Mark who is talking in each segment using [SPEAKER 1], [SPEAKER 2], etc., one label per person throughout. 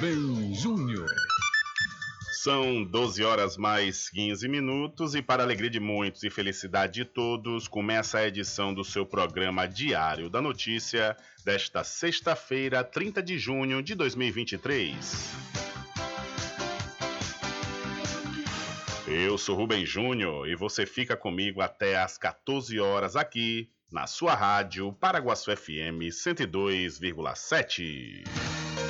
[SPEAKER 1] Rubem Júnior.
[SPEAKER 2] São 12 horas mais 15 minutos e para alegria de muitos e felicidade de todos, começa a edição do seu programa Diário da Notícia desta sexta-feira, 30 de junho de 2023. Eu sou Rubem Júnior e você fica comigo até às 14 horas aqui na sua rádio Paraguaçu FM 102,7.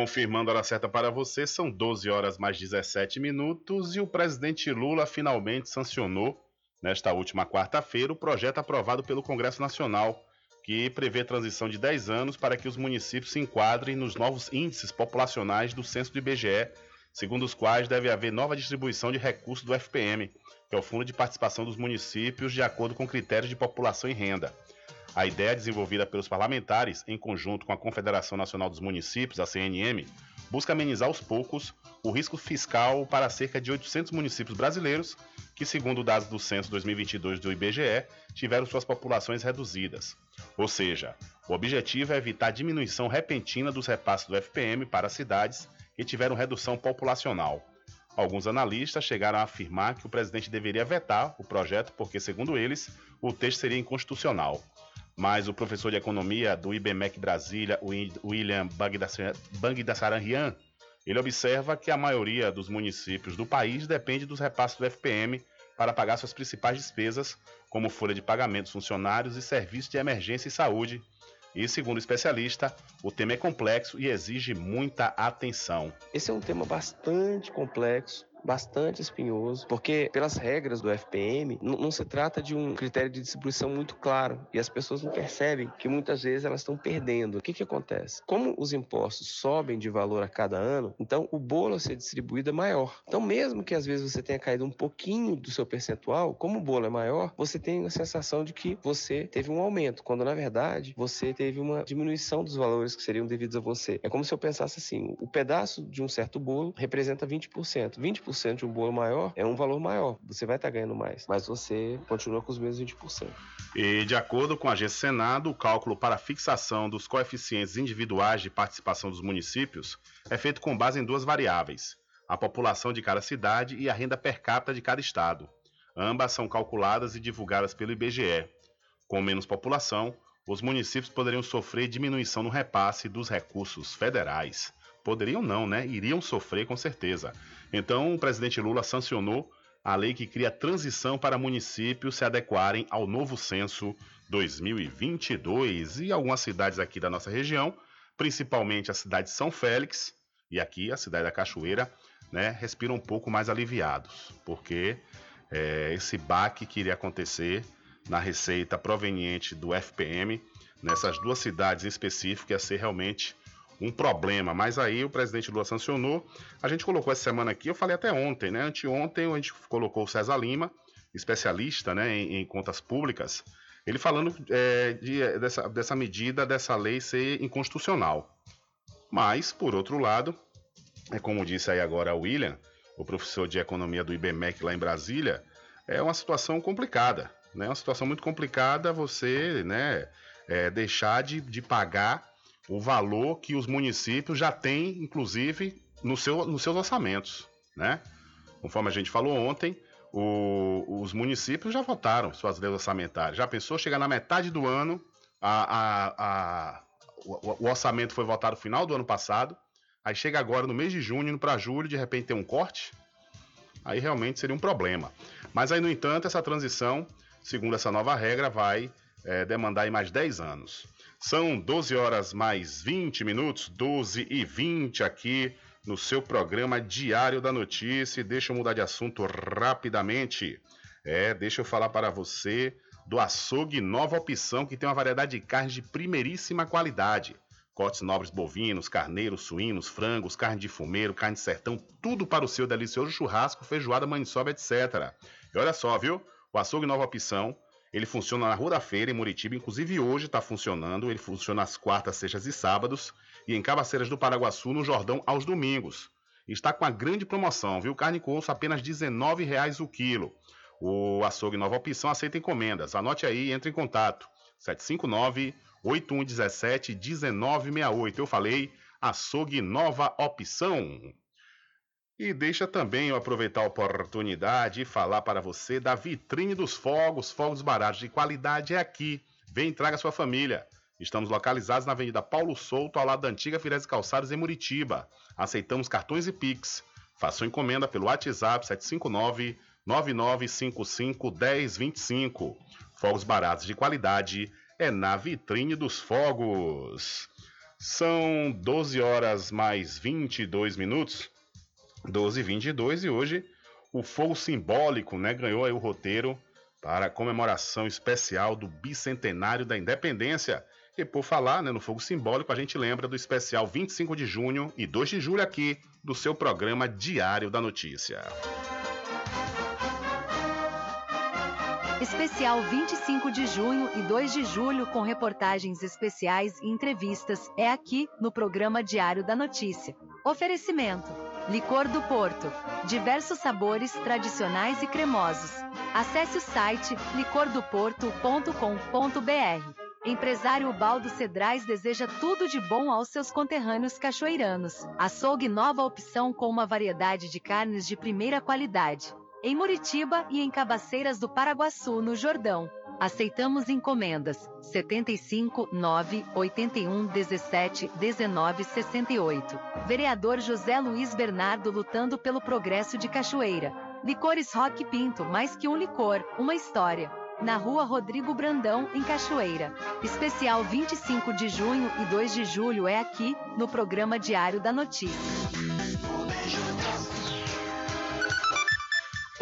[SPEAKER 2] Confirmando a hora certa para você, são 12 horas mais 17 minutos e o presidente Lula finalmente sancionou, nesta última quarta-feira, o projeto aprovado pelo Congresso Nacional, que prevê transição de 10 anos para que os municípios se enquadrem nos novos índices populacionais do censo do IBGE, segundo os quais deve haver nova distribuição de recursos do FPM, que é o Fundo de Participação dos Municípios, de acordo com critérios de população e renda. A ideia desenvolvida pelos parlamentares, em conjunto com a Confederação Nacional dos Municípios, a CNM, busca amenizar aos poucos o risco fiscal para cerca de 800 municípios brasileiros que, segundo dados do censo 2022 do IBGE, tiveram suas populações reduzidas. Ou seja, o objetivo é evitar a diminuição repentina dos repasses do FPM para cidades que tiveram redução populacional. Alguns analistas chegaram a afirmar que o presidente deveria vetar o projeto porque, segundo eles, o texto seria inconstitucional mas o professor de economia do IBMEC Brasília, William Bangdassaran ele observa que a maioria dos municípios do país depende dos repasses do FPM para pagar suas principais despesas, como folha de pagamentos funcionários e serviços de emergência e saúde. E, segundo o especialista, o tema é complexo e exige muita atenção.
[SPEAKER 3] Esse é um tema bastante complexo, bastante espinhoso, porque pelas regras do FPM não se trata de um critério de distribuição muito claro e as pessoas não percebem que muitas vezes elas estão perdendo. O que que acontece? Como os impostos sobem de valor a cada ano, então o bolo a ser distribuído é maior. Então mesmo que às vezes você tenha caído um pouquinho do seu percentual, como o bolo é maior, você tem a sensação de que você teve um aumento, quando na verdade você teve uma diminuição dos valores que seriam devidos a você. É como se eu pensasse assim, o pedaço de um certo bolo representa 20%. 20% 20% de um bolo maior, é um valor maior. Você vai estar tá ganhando mais, mas você continua com os mesmos 20%.
[SPEAKER 2] E de acordo com a agência Senado, o cálculo para fixação dos coeficientes individuais de participação dos municípios é feito com base em duas variáveis: a população de cada cidade e a renda per capita de cada estado. Ambas são calculadas e divulgadas pelo IBGE. Com menos população, os municípios poderiam sofrer diminuição no repasse dos recursos federais. Poderiam não, né? Iriam sofrer com certeza. Então, o presidente Lula sancionou a lei que cria transição para municípios se adequarem ao novo censo 2022 e algumas cidades aqui da nossa região, principalmente a cidade de São Félix e aqui a cidade da Cachoeira, né, respiram um pouco mais aliviados, porque é, esse baque que iria acontecer na receita proveniente do FPM nessas duas cidades em específico ia ser realmente um problema. Mas aí o presidente Lula sancionou. A gente colocou essa semana aqui, eu falei até ontem, né? Anteontem a gente colocou o César Lima, especialista né, em, em contas públicas, ele falando é, de, dessa, dessa medida, dessa lei ser inconstitucional. Mas, por outro lado, é como disse aí agora o William, o professor de economia do IBMEC lá em Brasília, é uma situação complicada. É né? uma situação muito complicada você né, é, deixar de, de pagar o valor que os municípios já têm, inclusive, no seu, nos seus orçamentos, né? Conforme a gente falou ontem, o, os municípios já votaram suas leis orçamentárias. Já pensou chegar na metade do ano, a, a, a, o, o, orçamento foi votado no final do ano passado, aí chega agora no mês de junho, indo para julho, de repente tem um corte, aí realmente seria um problema. Mas aí, no entanto, essa transição, segundo essa nova regra, vai é, demandar mais 10 anos. São 12 horas mais 20 minutos, 12 e 20 aqui no seu programa Diário da Notícia. Deixa eu mudar de assunto rapidamente. É, deixa eu falar para você do açougue Nova Opção, que tem uma variedade de carnes de primeiríssima qualidade. Cortes nobres bovinos, carneiros, suínos, frangos, carne de fumeiro, carne de sertão, tudo para o seu delicioso churrasco, feijoada, maniçoba, etc. E olha só, viu? O açougue Nova Opção, ele funciona na Rua da Feira, em Muritiba, inclusive hoje está funcionando. Ele funciona às quartas, sextas e sábados. E em Cabaceiras do Paraguaçu, no Jordão, aos domingos. Está com a grande promoção, viu? Carne com osso apenas R$ 19,00 o quilo. O açougue Nova Opção aceita encomendas. Anote aí, entre em contato. 759 8117 1968. Eu falei açougue Nova Opção. E deixa também eu aproveitar a oportunidade e falar para você da vitrine dos fogos, fogos baratos de qualidade é aqui. Vem traga sua família. Estamos localizados na Avenida Paulo Souto, ao lado da antiga Firese Calçados, em Muritiba. Aceitamos cartões e Pix. Faça encomenda pelo WhatsApp 759 9955 1025. Fogos baratos de qualidade é na vitrine dos fogos. São 12 horas mais 22 minutos. 12 e 22 e hoje o fogo simbólico, né, ganhou o roteiro para a comemoração especial do bicentenário da independência. E por falar né, no fogo simbólico, a gente lembra do especial 25 de junho e 2 de julho aqui do seu programa Diário da Notícia.
[SPEAKER 4] Especial 25 de junho e 2 de julho com reportagens especiais e entrevistas é aqui no programa Diário da Notícia. Oferecimento: Licor do Porto. Diversos sabores tradicionais e cremosos. Acesse o site licordoporto.com.br. Empresário Baldo Cedrais deseja tudo de bom aos seus conterrâneos cachoeiranos. Açougue nova opção com uma variedade de carnes de primeira qualidade em Muritiba e em Cabaceiras do Paraguaçu, no Jordão. Aceitamos encomendas 75 9 81 17 19 68. Vereador José Luiz Bernardo lutando pelo progresso de Cachoeira. Licores Rock Pinto, mais que um licor, uma história. Na rua Rodrigo Brandão, em Cachoeira. Especial 25 de junho e 2 de julho é aqui, no programa Diário da Notícia.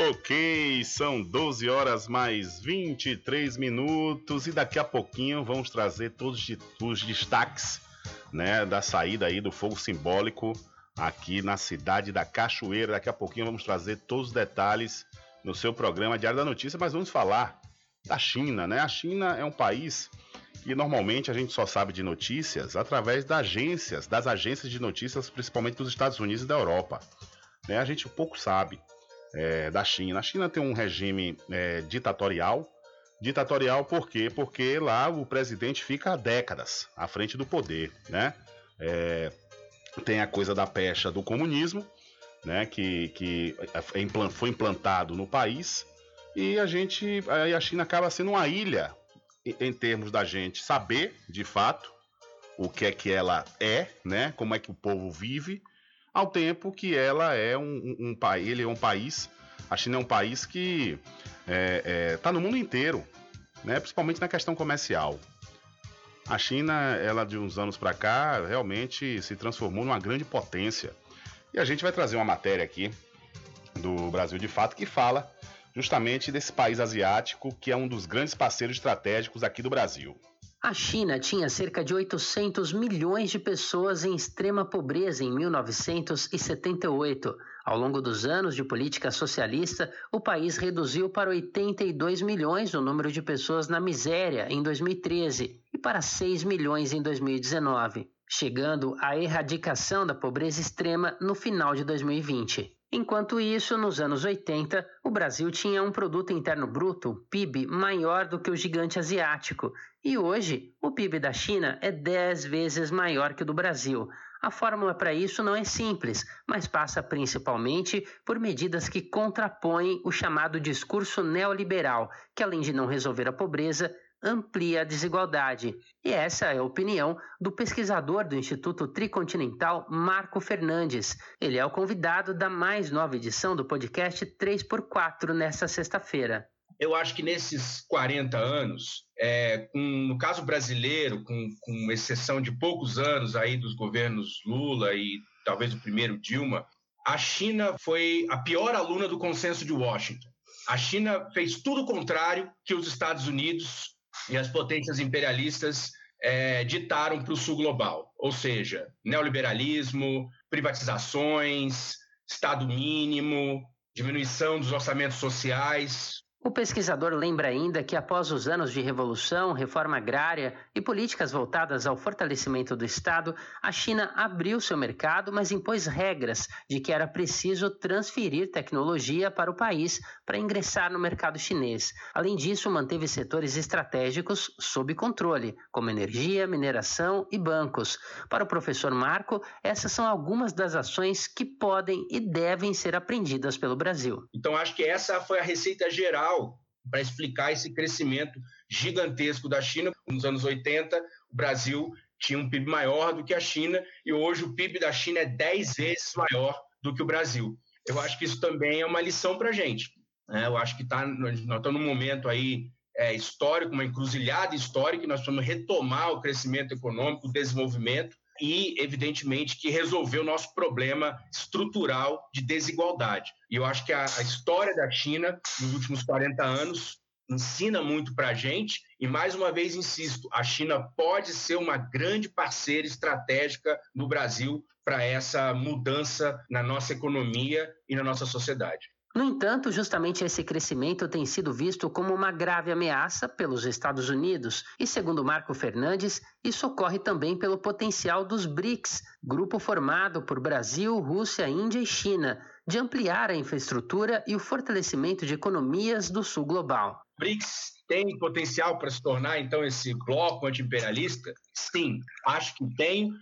[SPEAKER 2] Ok, são 12 horas mais 23 minutos e daqui a pouquinho vamos trazer todos os destaques né, da saída aí do fogo simbólico aqui na cidade da Cachoeira. Daqui a pouquinho vamos trazer todos os detalhes no seu programa Diário da Notícia, mas vamos falar da China, né? A China é um país que normalmente a gente só sabe de notícias através das agências, das agências de notícias, principalmente dos Estados Unidos e da Europa. Né? A gente pouco sabe é, da China. A China tem um regime é, ditatorial. Ditatorial por quê? Porque lá o presidente fica há décadas à frente do poder, né? É, tem a coisa da pecha do comunismo, né? Que, que é foi implantado no país e a gente, aí a China acaba sendo uma ilha em termos da gente saber, de fato, o que é que ela é, né? Como é que o povo vive ao tempo que ela é um, um, um ele é um país, a China é um país que está é, é, tá no mundo inteiro, né? principalmente na questão comercial. A China, ela de uns anos para cá, realmente se transformou numa grande potência. E a gente vai trazer uma matéria aqui do Brasil de Fato que fala justamente desse país asiático que é um dos grandes parceiros estratégicos aqui do Brasil.
[SPEAKER 5] A China tinha cerca de 800 milhões de pessoas em extrema pobreza em 1978. Ao longo dos anos de política socialista, o país reduziu para 82 milhões o número de pessoas na miséria em 2013 e para 6 milhões em 2019, chegando à erradicação da pobreza extrema no final de 2020. Enquanto isso, nos anos 80, o Brasil tinha um produto interno bruto, PIB, maior do que o gigante asiático, e hoje o PIB da China é 10 vezes maior que o do Brasil. A fórmula para isso não é simples, mas passa principalmente por medidas que contrapõem o chamado discurso neoliberal, que além de não resolver a pobreza, amplia a desigualdade. E essa é a opinião do pesquisador do Instituto Tricontinental, Marco Fernandes. Ele é o convidado da mais nova edição do podcast 3x4 nesta sexta-feira.
[SPEAKER 6] Eu acho que nesses 40 anos, é, com, no caso brasileiro, com, com exceção de poucos anos aí dos governos Lula e talvez o primeiro Dilma, a China foi a pior aluna do consenso de Washington. A China fez tudo o contrário que os Estados Unidos e as potências imperialistas é, ditaram para o sul global, ou seja, neoliberalismo, privatizações, Estado mínimo, diminuição dos orçamentos sociais,
[SPEAKER 5] o pesquisador lembra ainda que, após os anos de revolução, reforma agrária e políticas voltadas ao fortalecimento do Estado, a China abriu seu mercado, mas impôs regras de que era preciso transferir tecnologia para o país para ingressar no mercado chinês. Além disso, manteve setores estratégicos sob controle, como energia, mineração e bancos. Para o professor Marco, essas são algumas das ações que podem e devem ser aprendidas pelo Brasil.
[SPEAKER 6] Então, acho que essa foi a receita geral para explicar esse crescimento gigantesco da China. Nos anos 80, o Brasil tinha um PIB maior do que a China e hoje o PIB da China é 10 vezes maior do que o Brasil. Eu acho que isso também é uma lição para a gente. Né? Eu acho que tá, nós estamos num momento aí é, histórico, uma encruzilhada histórica, e nós precisamos retomar o crescimento econômico, o desenvolvimento, e, evidentemente, que resolveu o nosso problema estrutural de desigualdade. E eu acho que a, a história da China, nos últimos 40 anos, ensina muito para a gente. E, mais uma vez, insisto, a China pode ser uma grande parceira estratégica no Brasil para essa mudança na nossa economia e na nossa sociedade.
[SPEAKER 5] No entanto, justamente esse crescimento tem sido visto como uma grave ameaça pelos Estados Unidos, e segundo Marco Fernandes, isso ocorre também pelo potencial dos BRICS, grupo formado por Brasil, Rússia, Índia e China, de ampliar a infraestrutura e o fortalecimento de economias do sul global.
[SPEAKER 6] BRICS tem potencial para se tornar, então, esse bloco antiimperialista? Sim, acho que tem.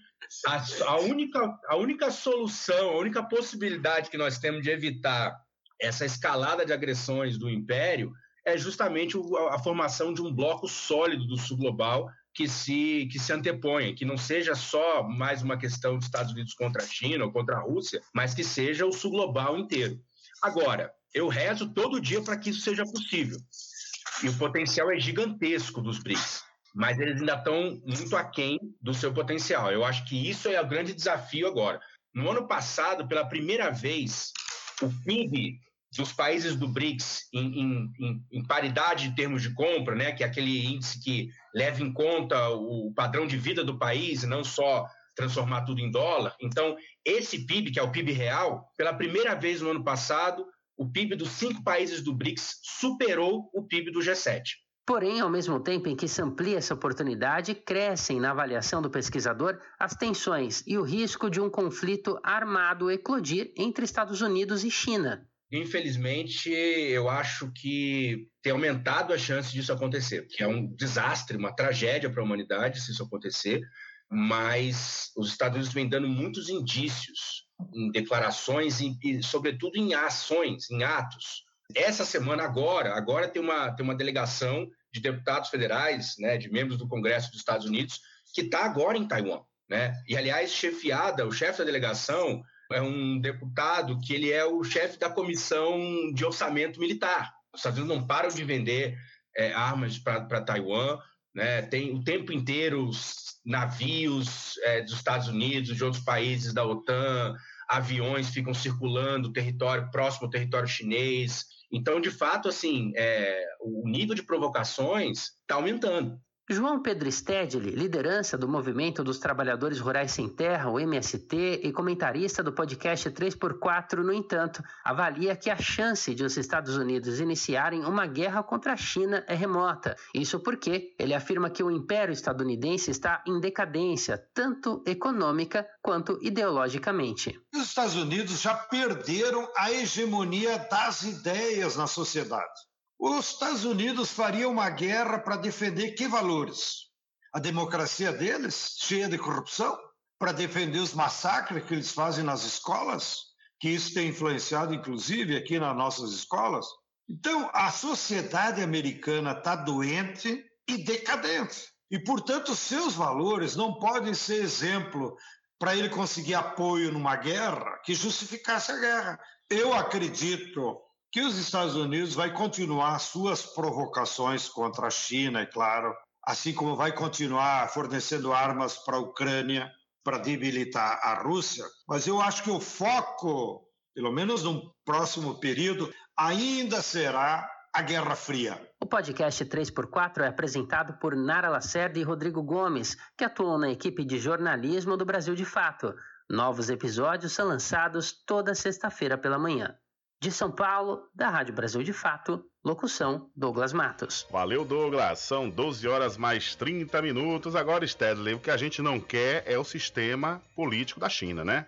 [SPEAKER 6] A, a, única, a única solução, a única possibilidade que nós temos de evitar essa escalada de agressões do Império é justamente a formação de um bloco sólido do sul global que se, que se anteponha, que não seja só mais uma questão dos Estados Unidos contra a China ou contra a Rússia, mas que seja o sul global inteiro. Agora, eu rezo todo dia para que isso seja possível. E o potencial é gigantesco dos BRICS, mas eles ainda estão muito aquém do seu potencial. Eu acho que isso é o grande desafio agora. No ano passado, pela primeira vez, o PIB dos países do BRICS em, em, em, paridade em termos de compra, né, que é aquele índice que leva em conta o padrão de vida do país e não só transformar tudo em dólar. Então, esse PIB, que é o PIB real, pela primeira vez no ano passado, o PIB dos cinco países do BRICS superou o PIB do G7.
[SPEAKER 5] Porém, ao mesmo tempo em que se amplia essa oportunidade, crescem, na avaliação do pesquisador, as tensões e o risco de um conflito armado eclodir entre Estados Unidos e China.
[SPEAKER 6] Infelizmente, eu acho que tem aumentado a chance disso acontecer, que é um desastre, uma tragédia para a humanidade se isso acontecer, mas os Estados Unidos vêm dando muitos indícios em declarações e, e sobretudo, em ações, em atos. Essa semana, agora, agora tem uma, tem uma delegação de deputados federais, né, de membros do Congresso dos Estados Unidos, que está agora em Taiwan. Né? E, aliás, chefiada, o chefe da delegação é um deputado que ele é o chefe da comissão de orçamento militar. Os Estados Unidos não param de vender é, armas para Taiwan, né? tem o tempo inteiro navios é, dos Estados Unidos, de outros países da OTAN, aviões ficam circulando território próximo ao território chinês. Então, de fato, assim, é, o nível de provocações está aumentando.
[SPEAKER 5] João Pedro Stedley, liderança do Movimento dos Trabalhadores Rurais Sem Terra, o MST, e comentarista do podcast 3x4, no entanto, avalia que a chance de os Estados Unidos iniciarem uma guerra contra a China é remota. Isso porque ele afirma que o Império Estadunidense está em decadência, tanto econômica quanto ideologicamente.
[SPEAKER 7] Os Estados Unidos já perderam a hegemonia das ideias na sociedade. Os Estados Unidos fariam uma guerra para defender que valores? A democracia deles, cheia de corrupção? Para defender os massacres que eles fazem nas escolas? Que isso tem influenciado, inclusive, aqui nas nossas escolas? Então, a sociedade americana está doente e decadente. E, portanto, seus valores não podem ser exemplo para ele conseguir apoio numa guerra que justificasse a guerra. Eu acredito que os Estados Unidos vai continuar suas provocações contra a China, é claro, assim como vai continuar fornecendo armas para a Ucrânia para debilitar a Rússia, mas eu acho que o foco, pelo menos no próximo período, ainda será a Guerra Fria.
[SPEAKER 5] O podcast 3x4 é apresentado por Nara Lacerda e Rodrigo Gomes, que atuam na equipe de jornalismo do Brasil de Fato. Novos episódios são lançados toda sexta-feira pela manhã. De São Paulo, da Rádio Brasil de Fato, locução Douglas Matos.
[SPEAKER 2] Valeu, Douglas. São 12 horas mais 30 minutos. Agora, Stedley, o que a gente não quer é o sistema político da China, né?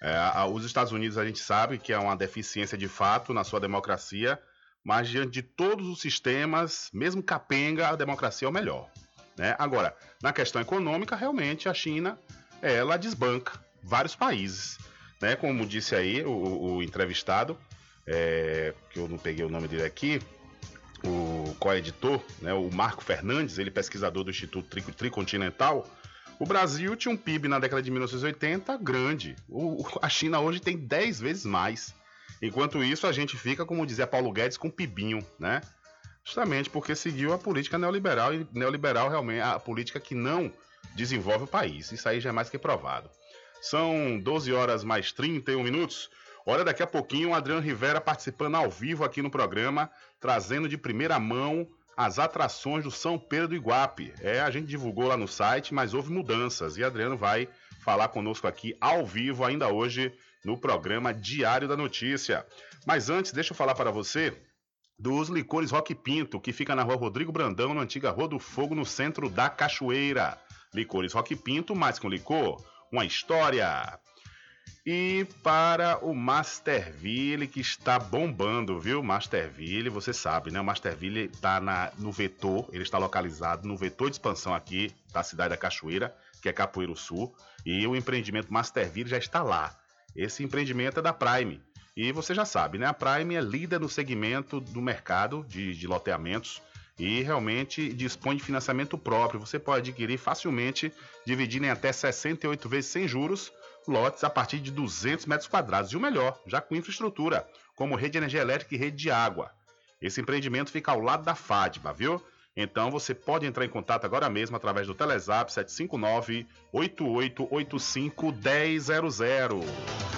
[SPEAKER 2] É, os Estados Unidos a gente sabe que é uma deficiência de fato na sua democracia, mas diante de todos os sistemas, mesmo capenga, a democracia é o melhor. Né? Agora, na questão econômica, realmente a China ela desbanca vários países. Né? Como disse aí o, o entrevistado, é, que eu não peguei o nome dele aqui, o co-editor, né, o Marco Fernandes, ele é pesquisador do Instituto Tri Tricontinental, o Brasil tinha um PIB na década de 1980 grande. O, a China hoje tem 10 vezes mais. Enquanto isso, a gente fica, como dizia Paulo Guedes, com pibinho, né? Justamente porque seguiu a política neoliberal e neoliberal realmente a política que não desenvolve o país. Isso aí já é mais que provado. São 12 horas mais 31 minutos. Olha, daqui a pouquinho o Adriano Rivera participando ao vivo aqui no programa, trazendo de primeira mão as atrações do São Pedro do Iguape. É, a gente divulgou lá no site, mas houve mudanças e Adriano vai falar conosco aqui ao vivo ainda hoje no programa Diário da Notícia. Mas antes, deixa eu falar para você dos licores Rock Pinto, que fica na rua Rodrigo Brandão, na antiga Rua do Fogo, no centro da Cachoeira. Licores Rock Pinto, mais que um licor, uma história. E para o Masterville, que está bombando, viu? Masterville, você sabe, né? O Masterville está no vetor, ele está localizado no vetor de expansão aqui da cidade da Cachoeira, que é Capoeiro Sul. E o empreendimento Masterville já está lá. Esse empreendimento é da Prime. E você já sabe, né? A Prime é líder no segmento do mercado de, de loteamentos e realmente dispõe de financiamento próprio. Você pode adquirir facilmente, dividindo em até 68 vezes sem juros lotes a partir de 200 metros quadrados. E o melhor, já com infraestrutura, como rede de energia elétrica e rede de água. Esse empreendimento fica ao lado da FADBA, viu? Então você pode entrar em contato agora mesmo através do Telezap 759 8885 1000.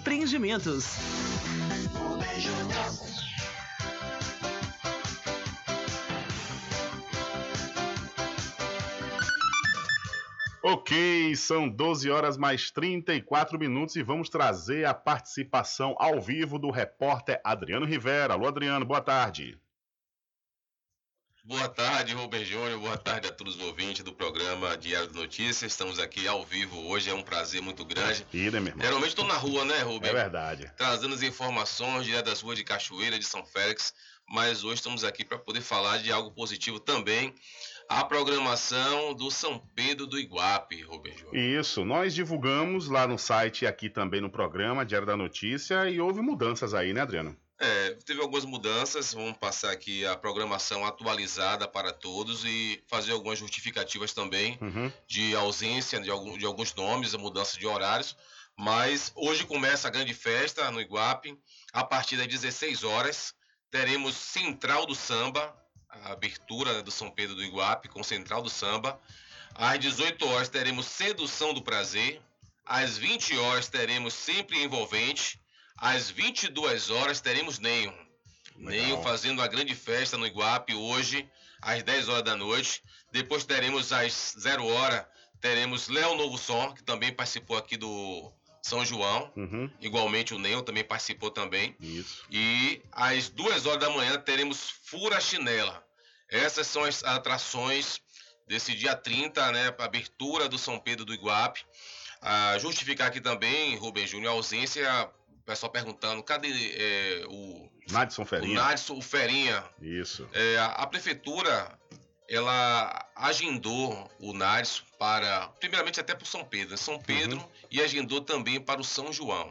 [SPEAKER 8] Empreendimentos.
[SPEAKER 2] Ok, são 12 horas mais 34 minutos e vamos trazer a participação ao vivo do repórter Adriano Rivera. Alô, Adriano, boa tarde.
[SPEAKER 9] Boa tarde, Rubem Júnior. Boa tarde a todos os ouvintes do programa Diário de Notícias. Estamos aqui ao vivo hoje, é um prazer muito grande.
[SPEAKER 2] Ida, meu irmão.
[SPEAKER 9] Geralmente estou na rua, né, Rubem?
[SPEAKER 2] É verdade.
[SPEAKER 9] Trazendo as informações direto das ruas de Cachoeira, de São Félix. Mas hoje estamos aqui para poder falar de algo positivo também. A programação do São Pedro do Iguape, Rubem Júnior.
[SPEAKER 2] Isso, nós divulgamos lá no site e aqui também no programa Diário da Notícia e houve mudanças aí, né, Adriano?
[SPEAKER 9] É, teve algumas mudanças, vamos passar aqui a programação atualizada para todos e fazer algumas justificativas também
[SPEAKER 2] uhum.
[SPEAKER 9] de ausência de, algum, de alguns nomes, a mudança de horários. Mas hoje começa a grande festa no Iguape, a partir das 16 horas. Teremos Central do Samba, a abertura do São Pedro do Iguape com Central do Samba. Às 18 horas teremos Sedução do Prazer. Às 20 horas teremos Sempre Envolvente. Às 22 horas teremos Nenho. Nenho fazendo a grande festa no Iguape hoje, às 10 horas da noite. Depois teremos às 0 hora, teremos Léo Novo Som, que também participou aqui do São João.
[SPEAKER 2] Uhum.
[SPEAKER 9] Igualmente o Nenho também participou também.
[SPEAKER 2] Isso.
[SPEAKER 9] E às 2 horas da manhã teremos Fura Chinela. Essas são as atrações desse dia 30, né? Abertura do São Pedro do Iguape. Ah, justificar aqui também, Rubem Júnior, a ausência pessoal perguntando, cadê é, o.
[SPEAKER 2] Nadson Ferinha.
[SPEAKER 9] O Nadson, o Ferinha.
[SPEAKER 2] Isso.
[SPEAKER 9] É, a, a, prefeitura, ela agendou o Nadson para. Primeiramente até para o São Pedro, né? São Pedro, uhum. e agendou também para o São João.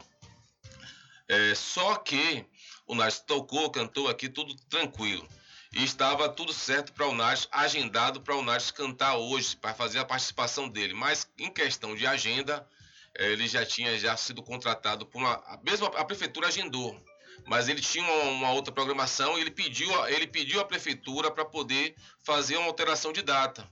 [SPEAKER 9] É, só que o Nadson tocou, cantou aqui, tudo tranquilo. E estava tudo certo para o Nadson, agendado para o Nadson cantar hoje, para fazer a participação dele. Mas em questão de agenda, ele já tinha já sido contratado por uma. A, a prefeitura agendou, mas ele tinha uma, uma, outra programação e ele pediu, ele pediu à prefeitura para poder fazer uma alteração de data,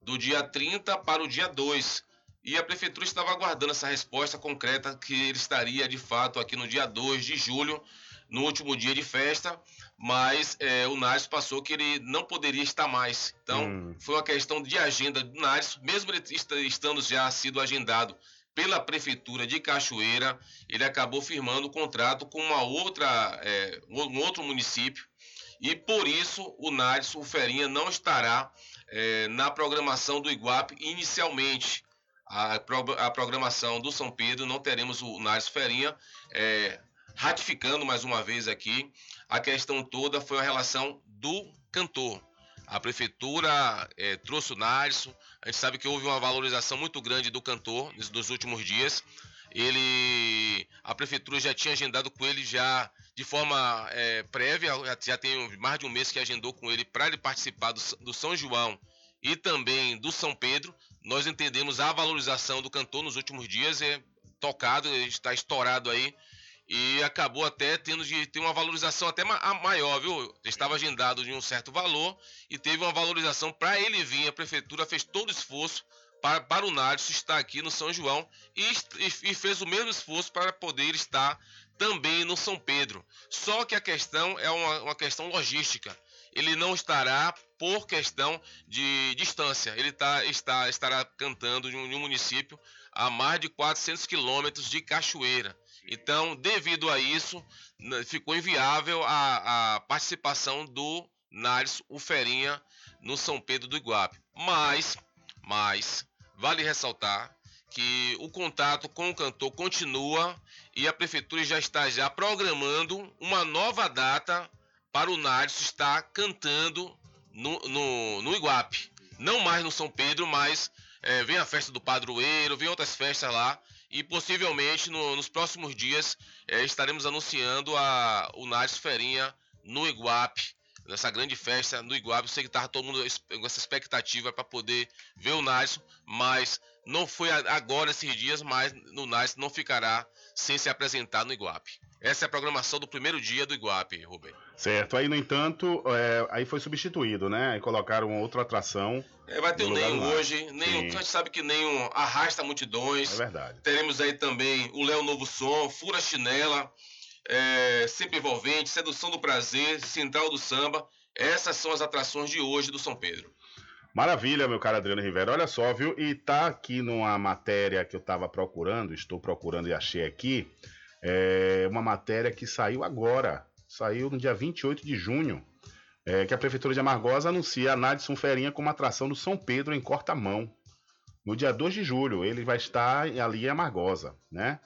[SPEAKER 9] do dia 30 para o dia 2. E a prefeitura estava aguardando essa resposta concreta que ele estaria de fato aqui no dia 2 de julho, no último dia de festa, mas é, o Nares passou que ele não poderia estar mais. Então, hum. foi uma questão de agenda do Nares, mesmo ele estando já sido agendado pela prefeitura de Cachoeira, ele acabou firmando o contrato com uma outra, é, um outro município e por isso o Nares, o Ferinha, não estará é, na programação do Iguape inicialmente. A, a, programação do São Pedro, não teremos o Nares Ferinha. É, ratificando mais uma vez aqui, a questão toda foi a relação do cantor. A prefeitura é, trouxe o Narson. A gente sabe que houve uma valorização muito grande do cantor nos últimos dias. Ele, a prefeitura já tinha agendado com ele já de forma é, prévia. Já tem mais de um mês que agendou com ele para ele participar do, do São João e também do São Pedro. Nós entendemos a valorização do cantor nos últimos dias. É tocado, está estourado aí e acabou até tendo de ter uma valorização até maior, viu? Estava agendado de um certo valor e teve uma valorização para ele vir. A prefeitura fez todo o esforço para, para o Nádio estar aqui no São João e, e, fez o mesmo esforço para poder estar também no São Pedro. Só que a questão é uma, uma questão logística. Ele não estará por questão de distância. Ele tá, está, estará cantando em um, em um município a mais de 400 quilômetros de Cachoeira. Então, devido a isso, ficou inviável a, a participação do Nares Uferinha no São Pedro do Iguape. Mas, mas, vale ressaltar que o contato com o cantor continua e a prefeitura já está já programando uma nova data para o Nares estar cantando no, no, no Iguape. Não mais no São Pedro, mas é, vem a festa do padroeiro, vem outras festas lá e possivelmente no, nos próximos dias é, estaremos anunciando a, o Nares Ferinha no Iguape, nessa grande festa no Iguape. Eu sei que estava todo mundo com essa expectativa para poder ver o Nares, mas não foi agora esses dias, mas no Nares não ficará sem se apresentar no Iguape. Essa é a programação do primeiro dia do Iguape, Rubem.
[SPEAKER 2] Certo. Aí, no entanto, é, aí foi substituído, né? Aí colocaram outra atração.
[SPEAKER 9] É, vai ter o Nenhum hoje. Nenhum, a gente sabe que Nenhum arrasta multidões.
[SPEAKER 2] É verdade.
[SPEAKER 9] Teremos aí também o Léo Novo Som, Fura Chinela, é, Sempre Envolvente, Sedução do Prazer, Central do Samba. Essas são as atrações de hoje do São Pedro.
[SPEAKER 2] Maravilha, meu caro Adriano Rivera. Olha só, viu? E tá aqui numa matéria que eu estava procurando, estou procurando e achei aqui é uma matéria que saiu agora, saiu no dia 28 de junho, é, que a Prefeitura de Amargosa anuncia a Nadson Ferinha como atração do São Pedro em Cortamão. No dia 2 de julho, ele vai estar ali em Amargosa, né?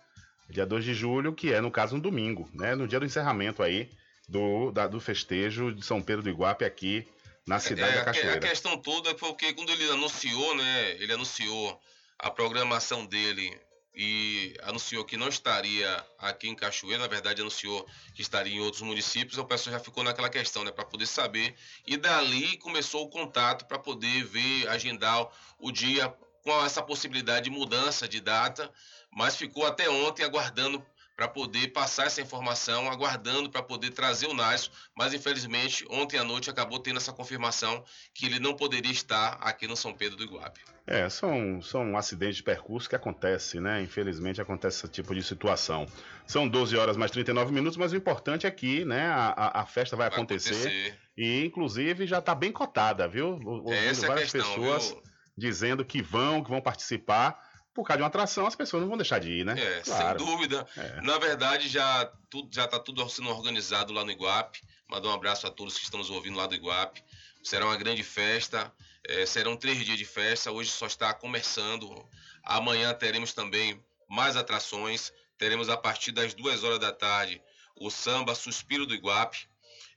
[SPEAKER 2] Dia 2 de julho, que é, no caso, um domingo, né? No dia do encerramento aí do, da, do festejo de São Pedro do Iguape aqui na cidade é, da Cachoeira.
[SPEAKER 9] A questão toda foi porque quando ele anunciou, né? Ele anunciou a programação dele e anunciou que não estaria aqui em Cachoeira, na verdade anunciou que estaria em outros municípios, o pessoal já ficou naquela questão, né, para poder saber, e dali começou o contato para poder ver, agendar o dia com essa possibilidade de mudança de data, mas ficou até ontem aguardando para poder passar essa informação, aguardando para poder trazer o Nácio, mas infelizmente ontem à noite acabou tendo essa confirmação que ele não poderia estar aqui no São Pedro do Iguape.
[SPEAKER 2] É, são, são acidentes de percurso que acontece, né? Infelizmente acontece esse tipo de situação. São 12 horas mais 39 minutos, mas o importante é que né, a, a festa vai, vai acontecer, acontecer, E inclusive já está bem cotada, viu?
[SPEAKER 9] Ouvindo Essa é várias questão,
[SPEAKER 2] pessoas
[SPEAKER 9] viu?
[SPEAKER 2] dizendo que vão, que vão participar por causa de uma atração, as pessoas não vão deixar de ir, né?
[SPEAKER 9] É, claro. sem dúvida. É. Na verdade, já tudo já está tudo sendo organizado lá no Iguape. Mandar um abraço a todos que estão nos ouvindo lá do Iguape. Será uma grande festa. É, serão três dias de festa. Hoje só está começando. Amanhã teremos também mais atrações. teremos a partir das 2 horas da tarde o samba Suspiro do Iguape.